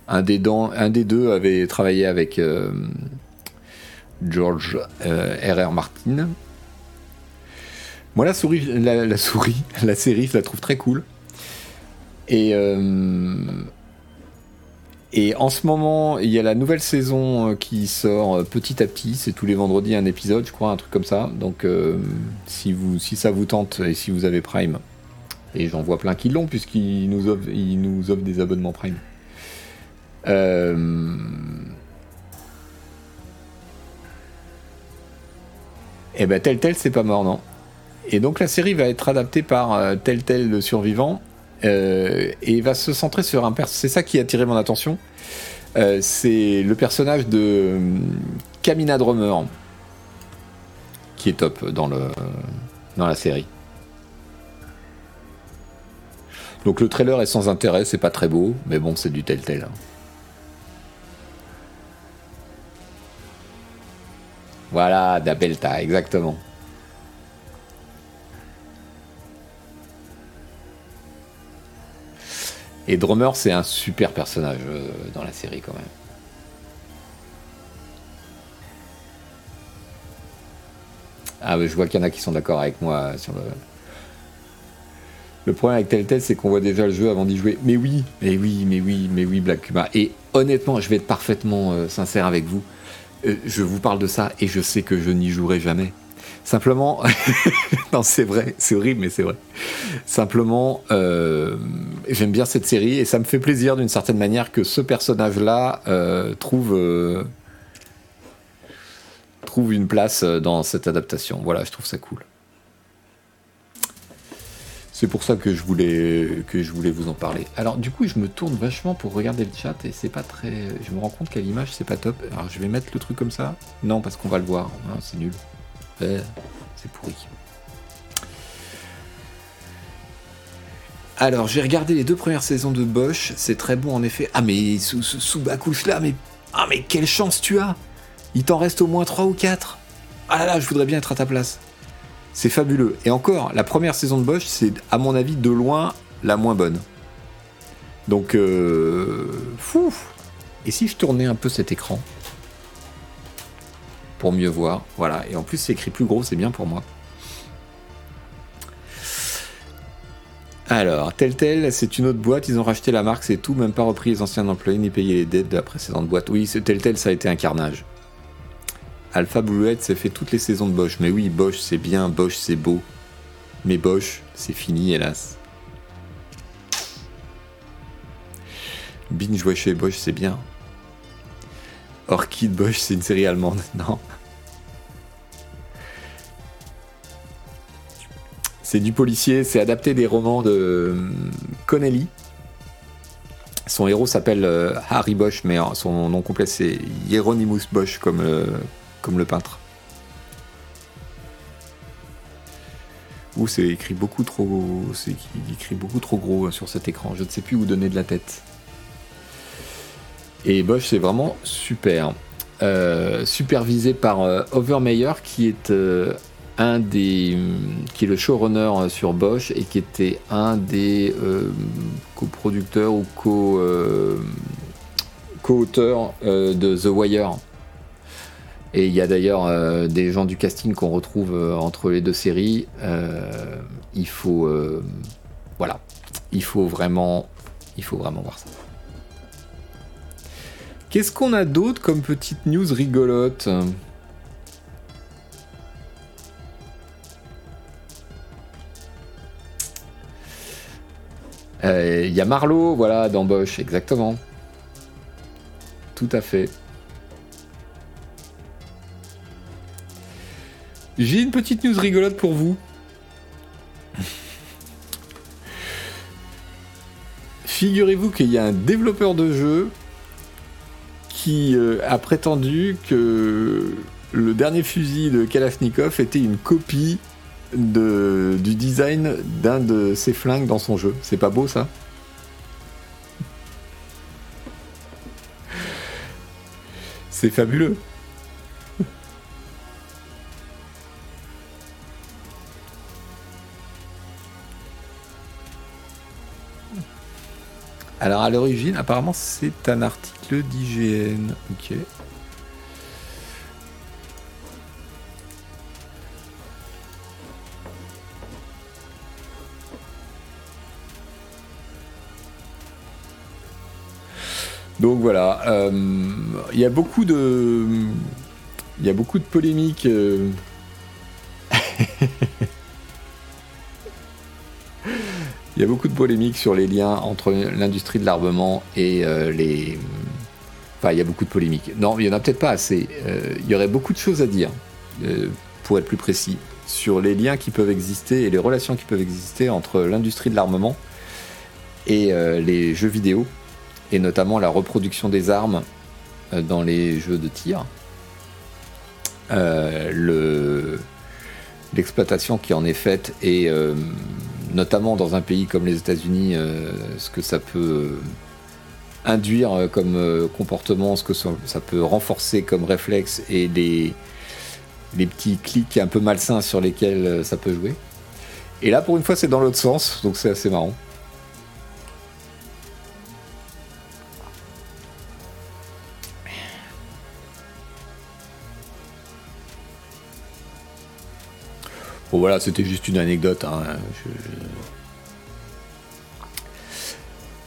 Un des, deux avait travaillé avec euh, George euh, R.R. Martin. Moi la, souris, la série, je la trouve très cool. Et et en ce moment, il y a la nouvelle saison euh, qui sort euh, petit à petit. C'est tous les vendredis un épisode, je crois, un truc comme ça. Donc, euh, si, vous, si ça vous tente et si vous avez Prime, et j'en vois plein qui l'ont puisqu'ils nous, offrent, nous offrent des abonnements Prime. Et eh ben tel tel c'est pas mort non. Et donc la série va être adaptée par tel tel le survivant euh, et va se centrer sur un personnage. C'est ça qui a attiré mon attention. Euh, c'est le personnage de Kamina Drummer, qui est top dans, le, dans la série. Donc le trailer est sans intérêt, c'est pas très beau, mais bon, c'est du tel tel. Voilà, Dabelta, exactement. Et Drummer, c'est un super personnage euh, dans la série quand même. Ah, je vois qu'il y en a qui sont d'accord avec moi sur le. Le problème avec Telltale, c'est qu'on voit déjà le jeu avant d'y jouer. Mais oui, mais oui, mais oui, mais oui, Black Kuma. Et honnêtement, je vais être parfaitement euh, sincère avec vous. Euh, je vous parle de ça et je sais que je n'y jouerai jamais. Simplement, non, c'est vrai, c'est horrible, mais c'est vrai. Simplement, euh, j'aime bien cette série et ça me fait plaisir d'une certaine manière que ce personnage-là euh, trouve, euh, trouve une place dans cette adaptation. Voilà, je trouve ça cool. C'est pour ça que je voulais que je voulais vous en parler. Alors du coup, je me tourne vachement pour regarder le chat et c'est pas très. Je me rends compte qu'à l'image, c'est pas top. Alors je vais mettre le truc comme ça. Non, parce qu'on va le voir. c'est nul c'est pourri. Alors, j'ai regardé les deux premières saisons de Bosch, c'est très bon en effet. Ah, mais sous, sous, là, mais. Ah, mais quelle chance tu as Il t'en reste au moins 3 ou 4. Ah là là, je voudrais bien être à ta place. C'est fabuleux. Et encore, la première saison de Bosch, c'est à mon avis de loin la moins bonne. Donc, euh, fou. Et si je tournais un peu cet écran pour mieux voir. Voilà, et en plus c'est écrit plus gros, c'est bien pour moi. Alors, tel tel, c'est une autre boîte, ils ont racheté la marque, c'est tout, même pas repris les anciens employés ni payé les dettes de la précédente boîte. Oui, tel tel, ça a été un carnage. Alpha Bluette, ça fait toutes les saisons de Bosch. Mais oui, Bosch c'est bien, Bosch c'est beau. Mais Bosch, c'est fini, hélas. Binge chez Bosch, c'est bien. Orchid Bosch, c'est une série allemande. Non. C'est du policier, c'est adapté des romans de euh, Connelly. Son héros s'appelle euh, Harry Bosch, mais son nom complet c'est Hieronymus Bosch, comme, euh, comme le peintre. Ou c'est écrit beaucoup trop, c'est écrit beaucoup trop gros sur cet écran. Je ne sais plus où donner de la tête. Et Bosch, c'est vraiment super. supervisé par Overmeyer, qui est un des qui est le showrunner sur Bosch et qui était un des euh, coproducteurs ou co euh, co-auteurs euh, de The Wire. Et il y a d'ailleurs des gens du casting qu'on retrouve entre les deux séries. il faut voilà, vraiment il faut vraiment voir ça. Qu'est-ce qu'on a d'autre comme petite news rigolote? Il euh, y a Marlowe, voilà, d'embauche, exactement. Tout à fait. J'ai une petite news rigolote pour vous. Figurez-vous qu'il y a un développeur de jeu qui euh, a prétendu que le dernier fusil de Kalashnikov était une copie de, du design d'un de ses flingues dans son jeu. C'est pas beau ça C'est fabuleux. Alors à l'origine, apparemment, c'est un article d'IGN. Ok. Donc voilà, euh, il y a beaucoup de, il y a beaucoup de polémiques. Euh. Il y a beaucoup de polémiques sur les liens entre l'industrie de l'armement et euh, les. Enfin, il y a beaucoup de polémiques. Non, il y en a peut-être pas assez. il y aurait beaucoup de choses à dire, pour être plus précis, sur les liens qui peuvent exister et les relations qui peuvent exister entre l'industrie de l'armement et les jeux vidéo et notamment la reproduction des armes euh, dans les jeux de tir. Euh, l'exploitation qui en est faite et euh, notamment dans un pays comme les États-Unis, ce que ça peut induire comme comportement, ce que ça, peut renforcer comme réflexe et les, les petits clics un peu malsains sur lesquels ça peut jouer. Et là, pour une fois, c'est dans l'autre sens, donc c'est assez marrant. Voilà, c'était juste une anecdote. Hein.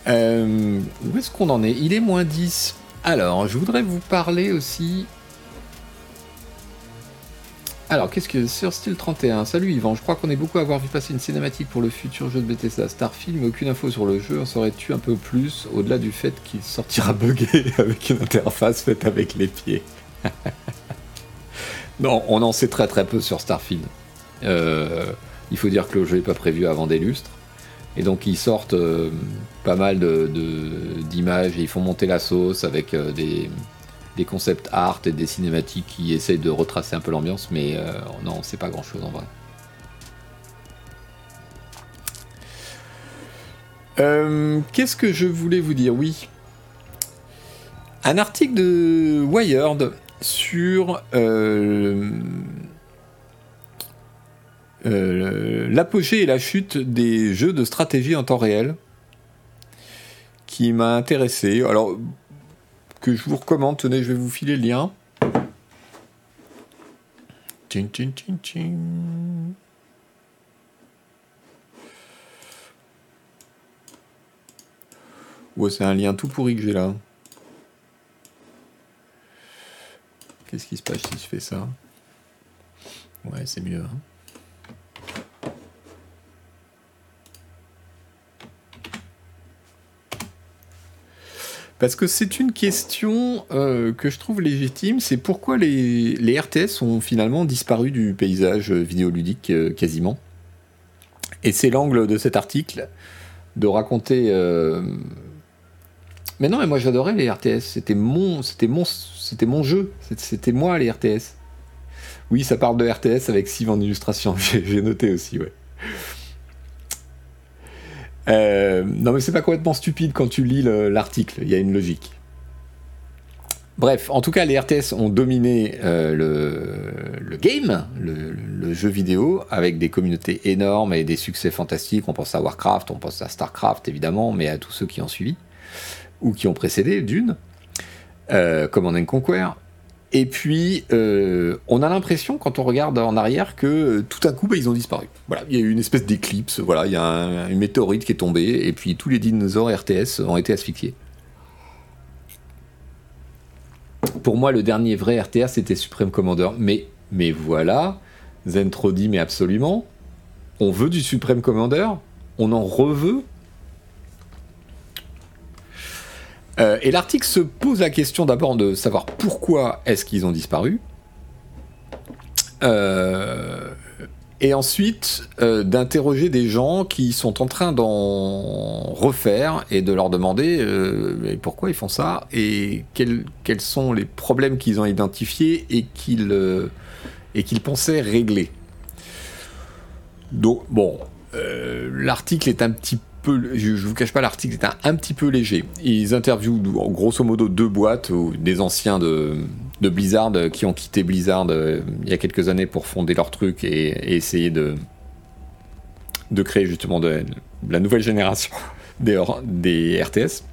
Euh, où est-ce qu'on en est? Il est moins 10. Alors, je voudrais vous parler aussi. Alors, qu'est-ce que sur Style 31 Salut Yvan, je crois qu'on est beaucoup à avoir vu passer une cinématique pour le futur jeu de Bethesda Starfield, mais aucune info sur le jeu. En saurais-tu un peu plus, au-delà du fait qu'il sortira buggé avec une interface faite avec les pieds Non, on en sait très très peu sur Starfield. Euh, il faut dire que le jeu n'est pas prévu avant des lustres. Et donc ils sortent euh, pas mal d'images et ils font monter la sauce avec euh, des, concepts art et des cinématiques qui essayent de retracer un peu l'ambiance, mais non, c'est pas grand chose en vrai. Qu'est-ce que je voulais vous dire? Oui. Un article de Wired sur l'apogée et la chute des jeux de stratégie en temps réel qui m'a intéressé. Alors, que je vous recommande, tenez, je vais vous filer le lien. Ouais, c'est un lien tout pourri que j'ai là. Qu'est-ce qui se passe si je fais ça? Ouais, c'est mieux. Hein. Parce que c'est une question euh, que je trouve légitime, c'est pourquoi les, RTS ont finalement disparu du paysage vidéoludique euh, quasiment. Et c'est l'angle de cet article de raconter... Euh, mais non, mais moi j'adorais les RTS, c'était mon, c'était mon, c'était mon jeu, c'était moi les RTS. Oui, ça parle de RTS avec Siv en illustration, j'ai noté aussi, ouais. Euh, non, mais c'est pas complètement stupide quand tu lis l'article, il y a une logique. Bref, en tout cas, les RTS ont dominé euh, le, game, le, jeu vidéo, avec des communautés énormes et des succès fantastiques. On pense à Warcraft, on pense à Starcraft évidemment, mais à tous ceux qui ont suivi, ou qui ont précédé, d'une, euh, Command Conquer. Et puis, euh, on a l'impression, quand on regarde en arrière, que euh, tout à coup, bah, ils ont disparu. Voilà, il y a eu une espèce d'éclipse, voilà, il y a une météorite qui est tombée, et puis tous les dinosaures RTS ont été asphyxiés. Pour moi, le dernier vrai RTS, c'était Supreme Commander. Mais, mais voilà, Zentro dit, mais absolument, on veut du Supreme Commander, on en reveut, Euh, et l'article se pose la question d'abord de savoir pourquoi est-ce qu'ils ont disparu. Euh, et ensuite euh, d'interroger des gens qui sont en train d'en refaire et de leur demander pourquoi ils font ça et quels, quels sont les problèmes qu'ils ont identifiés et qu'ils pensaient régler. Donc bon, l'article est un petit je, vous cache pas, l'article est un, petit peu léger. Ils interviewent grosso modo deux boîtes, ou des anciens de, Blizzard qui ont quitté Blizzard il y a quelques années pour fonder leur truc et, essayer de, de créer justement de, la nouvelle génération des, RTS.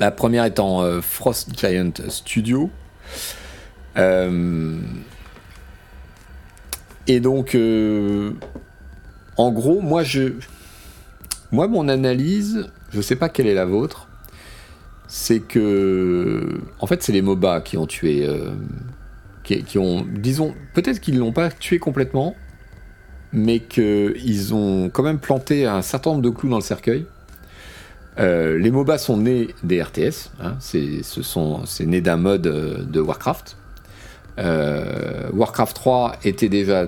La première étant Frost Giant Studio. Euh, et donc, euh, en gros, moi, je, moi, mon analyse, je sais pas quelle est la vôtre, c'est que, en fait, c'est les MOBA qui ont tué, euh, qui, ont, disons, peut-être qu'ils l'ont pas tué complètement, mais qu'ils ont quand même planté un certain nombre de clous dans le cercueil. les MOBA sont nés des RTS, hein, c'est, ce né d'un mode de Warcraft. Euh, Warcraft 3 était déjà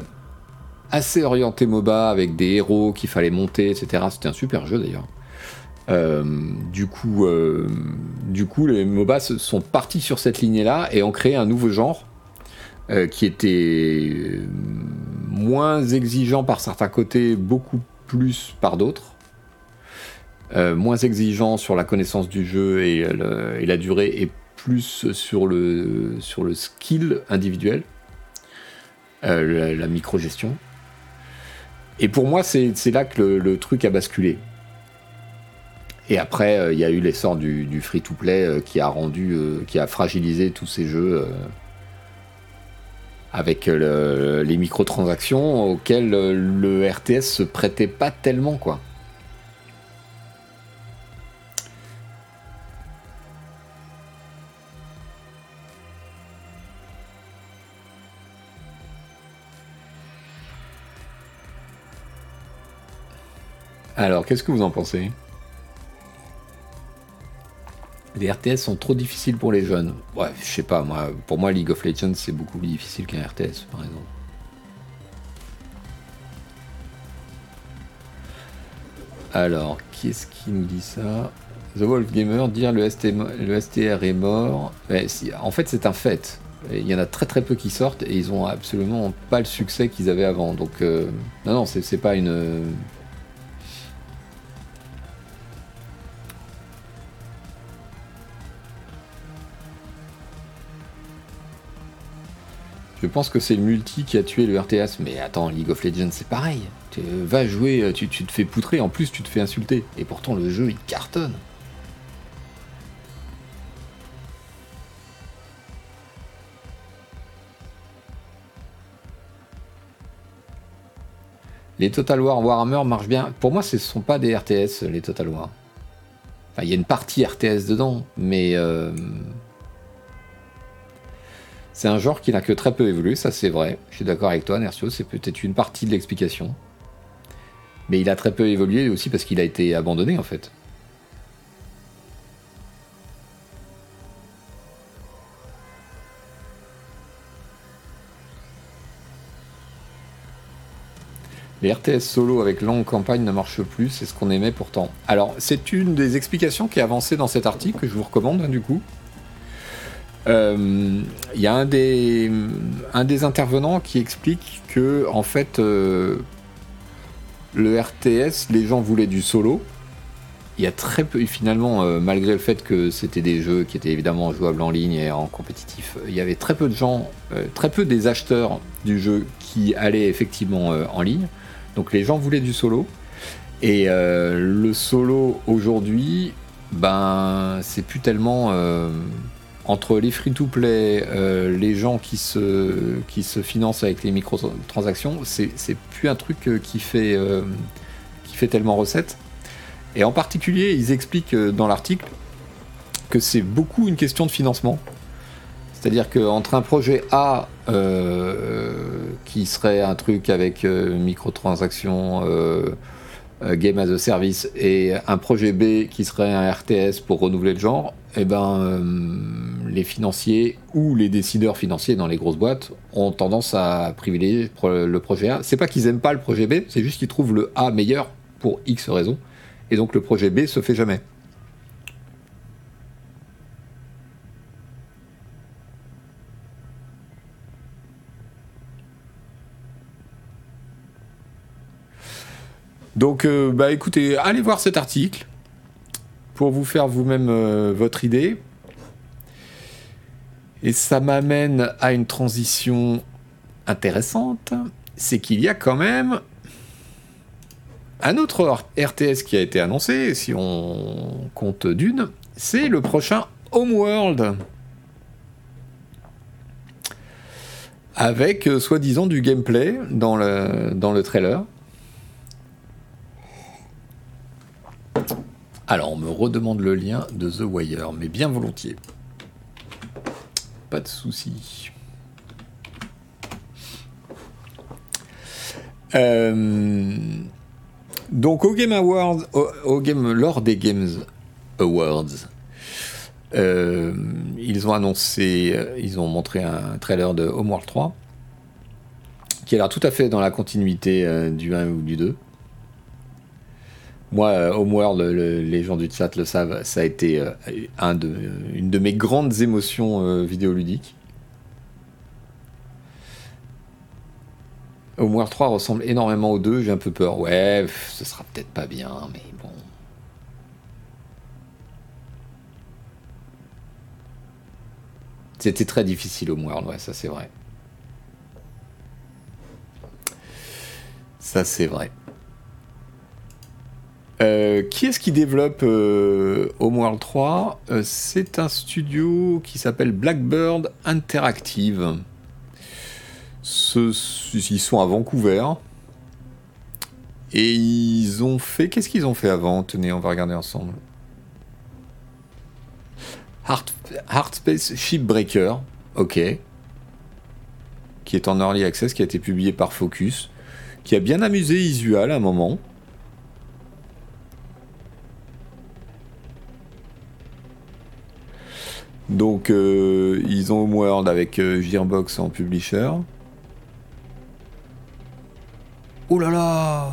assez orienté MOBA avec des héros qu'il fallait monter, etc. C'était un super jeu d'ailleurs. Euh, du coup, euh, du coup, les MOBA sont partis sur cette lignée-là et ont créé un nouveau genre qui était moins exigeant par certains côtés, beaucoup plus par d'autres. moins exigeant sur la connaissance du jeu et, la durée et plus sur le, sur le skill individuel, euh, la, micro-gestion. Et pour moi, c'est là que le, truc a basculé. Et après, euh, il y a eu l'essor du, free-to-play euh, qui a rendu, qui a fragilisé tous ces jeux avec les microtransactions auxquelles le RTS se prêtait pas tellement, quoi. Alors, qu'est-ce que vous en pensez? Les RTS sont trop difficiles pour les jeunes. Ouais, je sais pas, moi, pour moi, League of Legends, c'est beaucoup plus difficile qu'un RTS, par exemple. Alors, qui est-ce qui nous dit ça? The Wolf Gamer, dire le, le STR est mort. en fait, c'est un fait. Il y en a très très peu qui sortent et ils ont absolument pas le succès qu'ils avaient avant. Donc, euh, non, non, c'est pas une Je pense que c'est le multi qui a tué le RTS. Mais attends, League of Legends, c'est pareil. Tu vas jouer, tu, te fais poutrer, en plus tu te fais insulter. Et pourtant, le jeu, il cartonne. Les Total War Warhammer marchent bien. Pour moi, ce ne sont pas des RTS, les Total War. Enfin, il y a une partie RTS dedans, mais... Euh, c'est un genre qui n'a que très peu évolué, ça c'est vrai. Je suis d'accord avec toi, Nercio, c'est peut-être une partie de l'explication. Mais il a très peu évolué aussi parce qu'il a été abandonné en fait. Les RTS solo avec longue campagne ne marchent plus, c'est ce qu'on aimait pourtant. Alors, c'est une des explications qui est avancée dans cet article que je vous recommande hein, du coup. Il euh, y a un des, intervenants qui explique que, en fait, euh, le RTS, les gens voulaient du solo. Il y a très peu, finalement, euh, malgré le fait que c'était des jeux qui étaient évidemment jouables en ligne et en compétitif, il y avait très peu de gens, très peu des acheteurs du jeu qui allaient effectivement en ligne. Donc les gens voulaient du solo. Et le solo aujourd'hui, ben, c'est plus tellement entre les free-to-play, euh, les gens qui se, financent avec les microtransactions, c'est, plus un truc euh, qui fait, euh, qui fait tellement recette. Et en particulier, ils expliquent dans l'article que c'est beaucoup une question de financement. C'est-à-dire qu'entre un projet A qui serait un truc avec microtransactions, game as a service, et un projet B qui serait un RTS pour renouveler le genre, eh ben, euh, les financiers ou les décideurs financiers dans les grosses boîtes ont tendance à privilégier le projet A. C'est pas qu'ils aiment pas le projet B, c'est juste qu'ils trouvent le A meilleur pour X raisons. Et donc le projet B se fait jamais. Donc, euh, bah écoutez, allez voir cet article pour vous faire vous-même euh, votre idée. Et ça m'amène à une transition intéressante, c'est qu'il y a quand même un autre RTS qui a été annoncé, si on compte d'une, c'est le prochain Homeworld. Avec euh, soi-disant du gameplay dans le, dans le trailer. Alors, on me redemande le lien de The Wire, mais bien volontiers. Pas de souci. Euh, donc au Game Awards, au, game, lors des Games Awards, euh, ils ont annoncé, euh, ils ont montré un trailer de Homeworld 3 qui a l'air tout à fait dans la continuité du 1 ou du 2. Moi, Homeworld, les gens du chat le savent, ça a été un de, une de mes grandes émotions vidéoludiques. Homeworld 3 ressemble énormément au 2, j'ai un peu peur. Ouais, ce sera peut-être pas bien, mais bon. C'était très difficile Homeworld, ouais, ça c'est vrai. Ça c'est vrai. Euh, qui est-ce qui développe euh, Homeworld 3 euh, C'est un studio qui s'appelle Blackbird Interactive ils sont à Vancouver. Et ils ont fait. Qu'est-ce qu'ils ont fait avant? Tenez, on va regarder ensemble. Heart, Heartspace Shipbreaker, ok. Qui est en early access, qui a été publié par Focus. Qui a bien amusé Isual à un moment. Donc, euh, ils ont Homeworld avec euh, Gearbox en publisher. Oh là là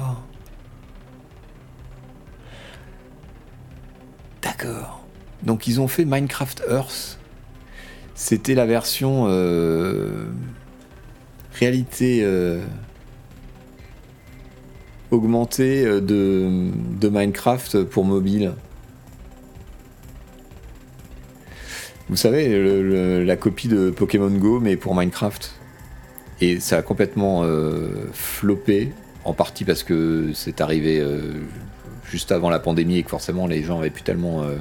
D'accord. Donc ils ont fait Minecraft Earth. C'était la version euh, réalité augmentée de, Minecraft pour mobile. Vous savez, la copie de Pokémon Go, mais pour Minecraft. Et ça a complètement floppé en partie parce que c'est arrivé euh, juste avant la pandémie et que forcément les gens avaient plus tellement euh,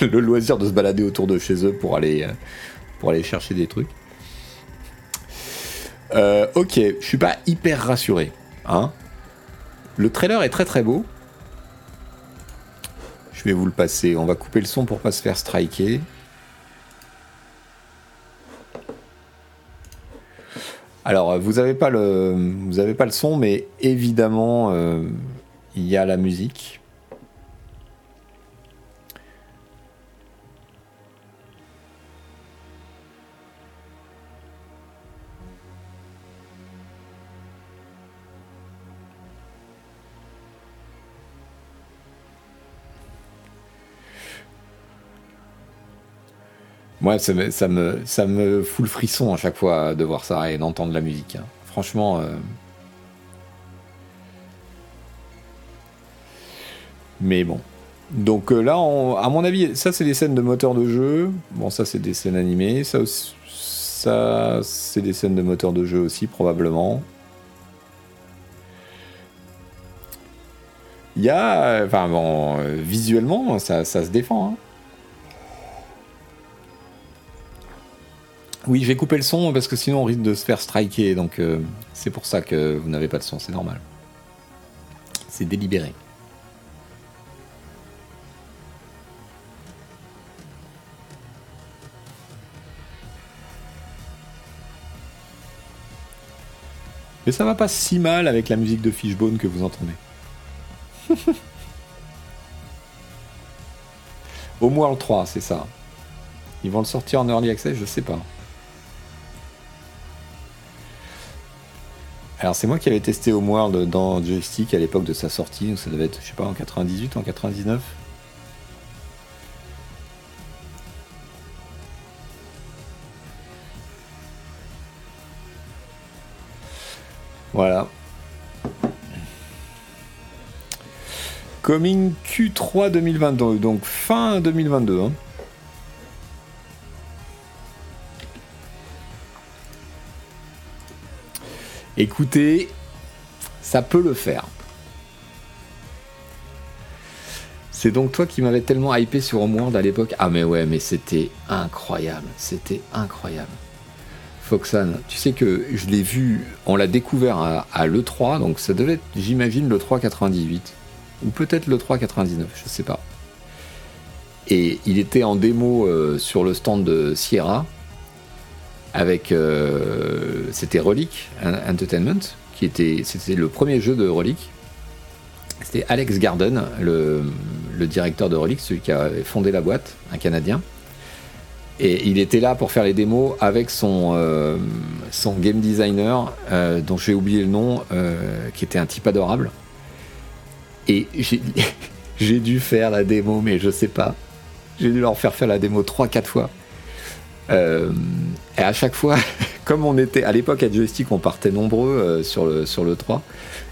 le loisir de se balader autour de chez eux pour aller, euh, pour aller chercher des trucs. ok, je suis pas hyper rassuré. Hein le trailer est très très beau. Je vais vous le passer. On va couper le son pour pas se faire striker. Alors, vous n'avez pas, le, pas le son, mais évidemment, euh, il y a la musique. Moi, ça me, ça, me, fout le frisson à chaque fois de voir ça et d'entendre la musique. Hein. Franchement. Euh, mais bon. Donc euh, là, à mon avis, ça c'est des scènes de moteur de jeu. Bon, ça c'est des scènes animées. Ça, ça c'est des scènes de moteur de jeu aussi, probablement. Il y a. Enfin bon, euh, visuellement, ça, ça se défend. Hein. Oui, je vais couper le son parce que sinon on risque de se faire striker, donc euh, c'est pour ça que vous n'avez pas de son, c'est normal. C'est délibéré. Mais ça va pas si mal avec la musique de Fishbone que vous entendez. Le 3, c'est ça. Ils vont le sortir en early access, je sais pas. Alors c'est moi qui avais testé Homeworld dans Joystick à l'époque de sa sortie, donc ça devait être, je sais pas, en 98, en 99. Voilà. Coming Q3 2022, donc fin 2022. Hein. Écoutez, ça peut le faire. C'est donc toi qui m'avais tellement hypé sur Homeworld à l'époque. Ah mais ouais, mais c'était incroyable, c'était incroyable. Foxan, tu sais que je l'ai vu, on l'a découvert à, l'E3, donc ça devait être, j'imagine, l'E3 98. Ou peut-être l'E3 99, je sais pas. Et il était en démo euh, sur le stand de Sierra, avec. Euh, c'était Relic Entertainment, qui était. C'était le premier jeu de Relic. C'était Alex Garden, le, directeur de Relic, celui qui a fondé la boîte, un Canadien. Et il était là pour faire les démos avec son, euh, son game designer, euh, dont j'ai oublié le nom, euh, qui était un type adorable. Et j'ai dû faire la démo, mais je sais pas. J'ai dû leur faire faire la démo 3-4 fois. Et à chaque fois, comme on était à l'époque à Joystick, on partait nombreux sur, le, sur le 3.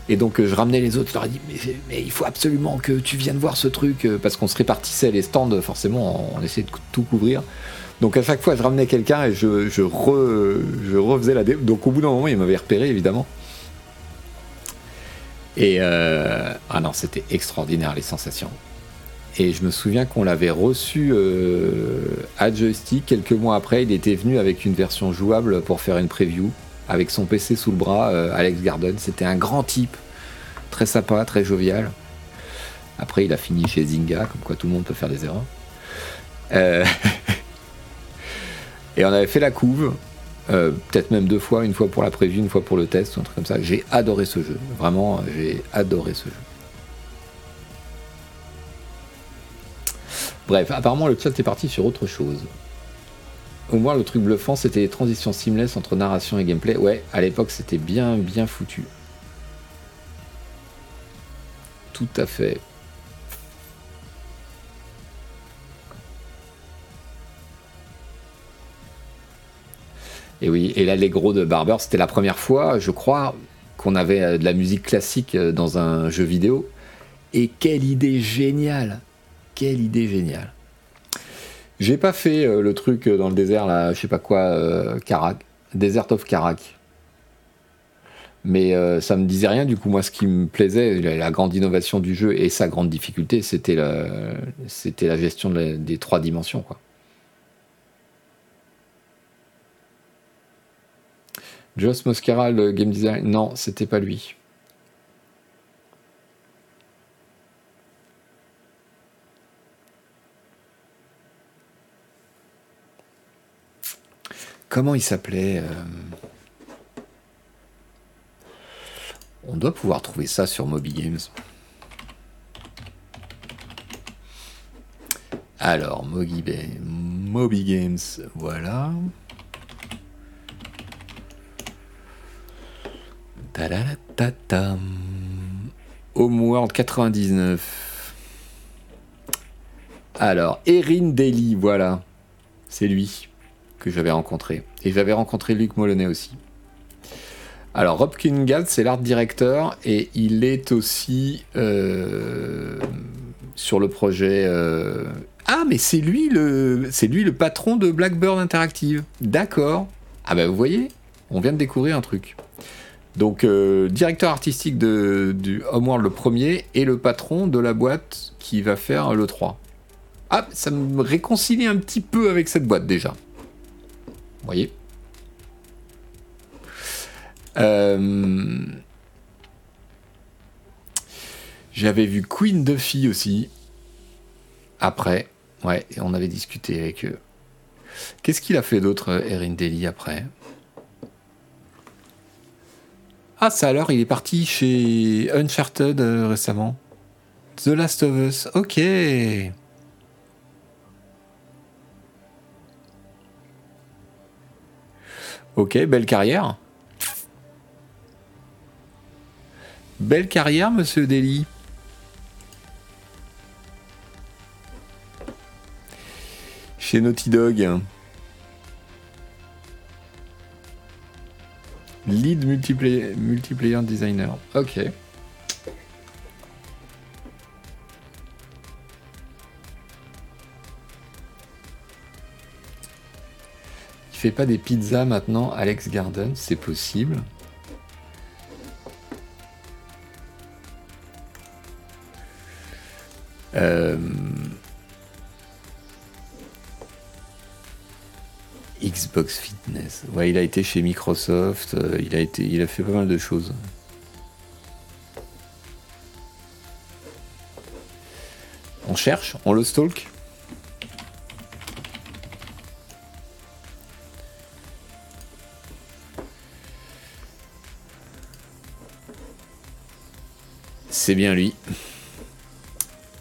Et donc euh, je ramenais les autres, je leur ai dit mais, il faut absolument que tu viennes voir ce truc, euh, parce qu'on se répartissait les stands, forcément, on, essayait de tout couvrir. Donc à chaque fois je ramenais quelqu'un et je, je, refaisais la démo. Donc au bout d'un moment il m'avait repéré évidemment. Et euh, ah non, c'était extraordinaire les sensations. Et je me souviens qu'on l'avait reçu à Joystick quelques mois après. Il était venu avec une version jouable pour faire une preview avec son PC sous le bras, euh, Alex Garden. C'était un grand type, très sympa, très jovial. Après, il a fini chez Zynga, comme quoi tout le monde peut faire des erreurs. Euh, et on avait fait la couve, euh, peut-être même deux fois, une fois pour la prévue, une fois pour le test, un truc comme ça. J'ai adoré ce jeu, vraiment, j'ai adoré ce jeu. Bref, apparemment le chat est parti sur autre chose. Au moins, le truc bluffant, c'était les transitions seamless entre narration et gameplay. Ouais, à l'époque, c'était bien, bien foutu. Tout à fait. Et oui, et l'Allegro de Barber, c'était la première fois, je crois, qu'on avait euh, de la musique classique euh, dans un jeu vidéo. Et quelle idée géniale Quelle idée géniale j'ai pas fait euh, le truc euh, dans le désert, là, je sais pas quoi, euh, Desert of Karak. Mais ça me disait rien, du coup, moi, ce qui me plaisait, la, grande innovation du jeu et sa grande difficulté, c'était la, gestion des trois dimensions, quoi. Joss Moscara, le game design, non, c'était pas lui. Comment il s'appelait euh On doit pouvoir trouver ça sur Moby Games. Alors, Moby, Moby Games, voilà. Homeworld 99. Alors, Erin Daly, voilà. C'est lui que j'avais rencontré. Et j'avais rencontré Luc Moloney aussi. Alors, Rob Kingad, c'est l'art directeur et il est aussi euh, sur le projet. Euh, ah, mais c'est lui le, lui le patron de Blackbird Interactive. D'accord. Ah ben vous voyez, on vient de découvrir un truc. Donc, euh, directeur artistique de, du Homeworld le premier et le patron de la boîte qui va faire le 3. Ah, ça me réconcilie un petit peu avec cette boîte déjà. Vous voyez euh, J'avais vu Queen Duffy aussi. Après, ouais, on avait discuté avec eux. Qu'est-ce qu'il a fait d'autre, Erin Daly, après? Ah, ça alors, il est parti chez Uncharted euh, récemment. The Last of Us, ok. Ok, belle carrière. Belle carrière, monsieur Dely. Chez Naughty Dog. Lead multiplayer, multiplayer designer. Ok. Fait pas des pizzas maintenant, Alex Garden C'est possible. Euh, Xbox Fitness. Ouais, il a été chez Microsoft. euh, il a été, il a fait pas mal de choses. On cherche, on le stalk? C'est bien lui.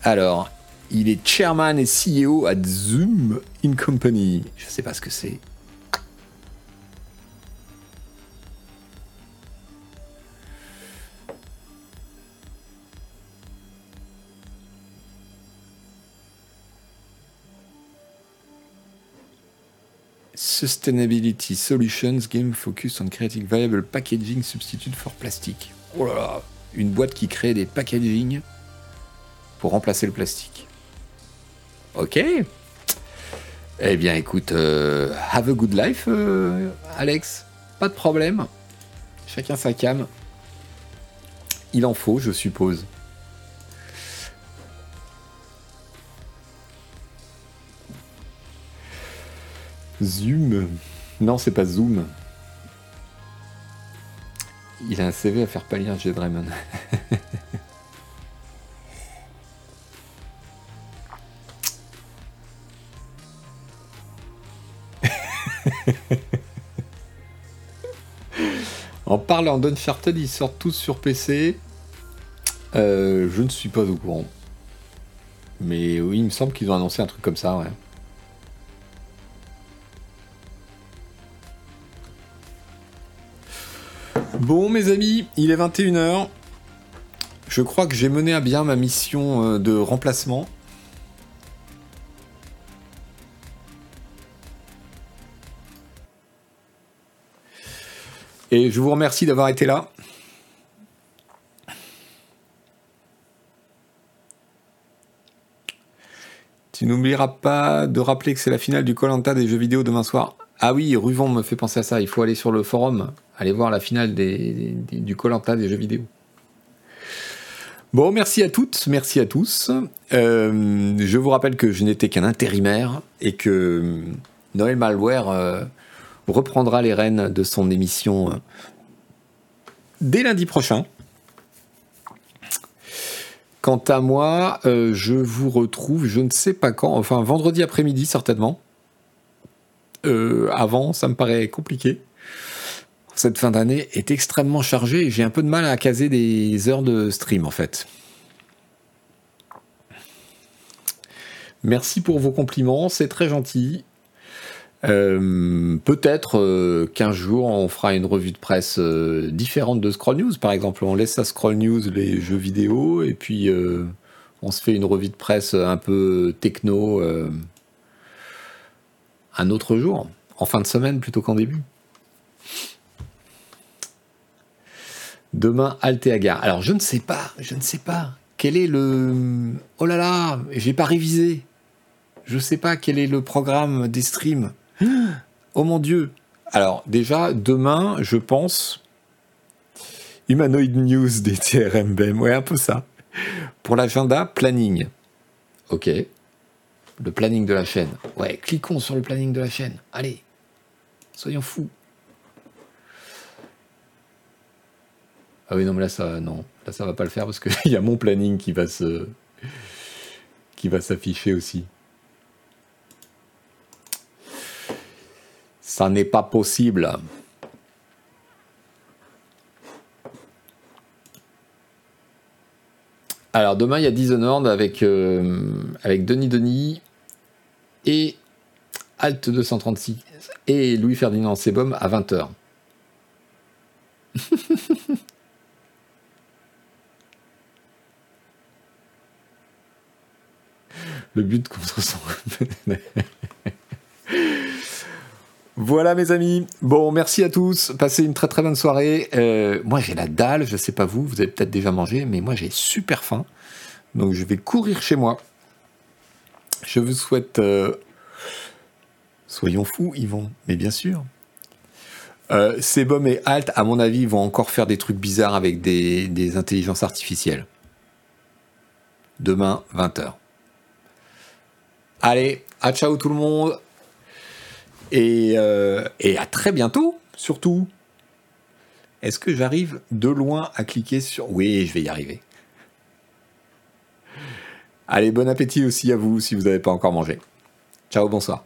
Alors, il est chairman et CEO à Zoom in Company. Je sais pas ce que c'est. Sustainability Solutions Game Focus on Creating Viable Packaging Substitute for Plastic. Oh là là, une boîte qui crée des packaging pour remplacer le plastique. Ok. Eh bien, écoute, euh, have a good life, euh, Alex. Pas de problème. Chacun sa cam. Il en faut, je suppose. Zoom. Non, c'est pas Zoom. Il a un CV à faire pâlir J. Draymond. en parlant d'Uncharted, ils sortent tous sur PC. Euh, je ne suis pas au courant. Mais oui, il me semble qu'ils ont annoncé un truc comme ça, ouais. Bon, mes amis, il est 21h. Je crois que j'ai mené à bien ma mission euh, de remplacement. Et je vous remercie d'avoir été là. Tu n'oublieras pas de rappeler que c'est la finale du Colanta des jeux vidéo demain soir. Ah oui, Ruvon me fait penser à ça. Il faut aller sur le forum, aller voir la finale du Colanta des jeux vidéo. Bon, merci à toutes, merci à tous. Euh, je vous rappelle que je n'étais qu'un intérimaire et que Noël Malware euh, reprendra les rênes de son émission euh, dès lundi prochain. Quant à moi, je vous retrouve, je ne sais pas quand, enfin vendredi après-midi certainement. Euh, avant, ça me paraît compliqué. Cette fin d'année est extrêmement chargée et j'ai un peu de mal à caser des heures de stream en fait. Merci pour vos compliments, c'est très gentil. Euh, Peut-être euh, qu'un jour on fera une revue de presse différente de Scroll News. Par exemple, on laisse à Scroll News les jeux vidéo et puis on se fait une revue de presse un peu techno un autre jour, en fin de semaine plutôt qu'en début. Demain, Altéagar. Alors, je ne sais pas, je ne sais pas. Quel est le. Oh là là, j'ai pas révisé. Je sais pas quel est le programme des streams. Oh mon dieu. Alors, déjà, demain, je pense. Humanoid News des TRMBM. Ouais, un peu ça. Pour l'agenda, planning. Ok. Le planning de la chaîne. Ouais, cliquons sur le planning de la chaîne. Allez. Soyons fous. Ah oui, non, mais là, ça, non. Là, ça va pas le faire parce qu'il y a mon planning qui va se, qui va s'afficher aussi. Ça n'est pas possible. Alors, demain, il y a Dishonored avec, euh, avec Denis Denis et Alt 236 et Louis-Ferdinand Sebum à 20h. Le but contre son. voilà mes amis. Bon, merci à tous. Passez une très très bonne soirée. Euh, moi j'ai la dalle, je sais pas vous, vous avez peut-être déjà mangé, mais moi j'ai super faim. Donc je vais courir chez moi. Je vous souhaite euh, Soyons fous, Yvon, mais bien sûr. Euh, Sebum et Alt, à mon avis, vont encore faire des trucs bizarres avec des, intelligences artificielles. Demain, 20h. Allez, à ciao tout le monde. Et, euh, et à très bientôt, surtout. Est-ce que j'arrive de loin à cliquer sur... Oui, je vais y arriver. Allez, bon appétit aussi à vous si vous n'avez pas encore mangé. Ciao, bonsoir.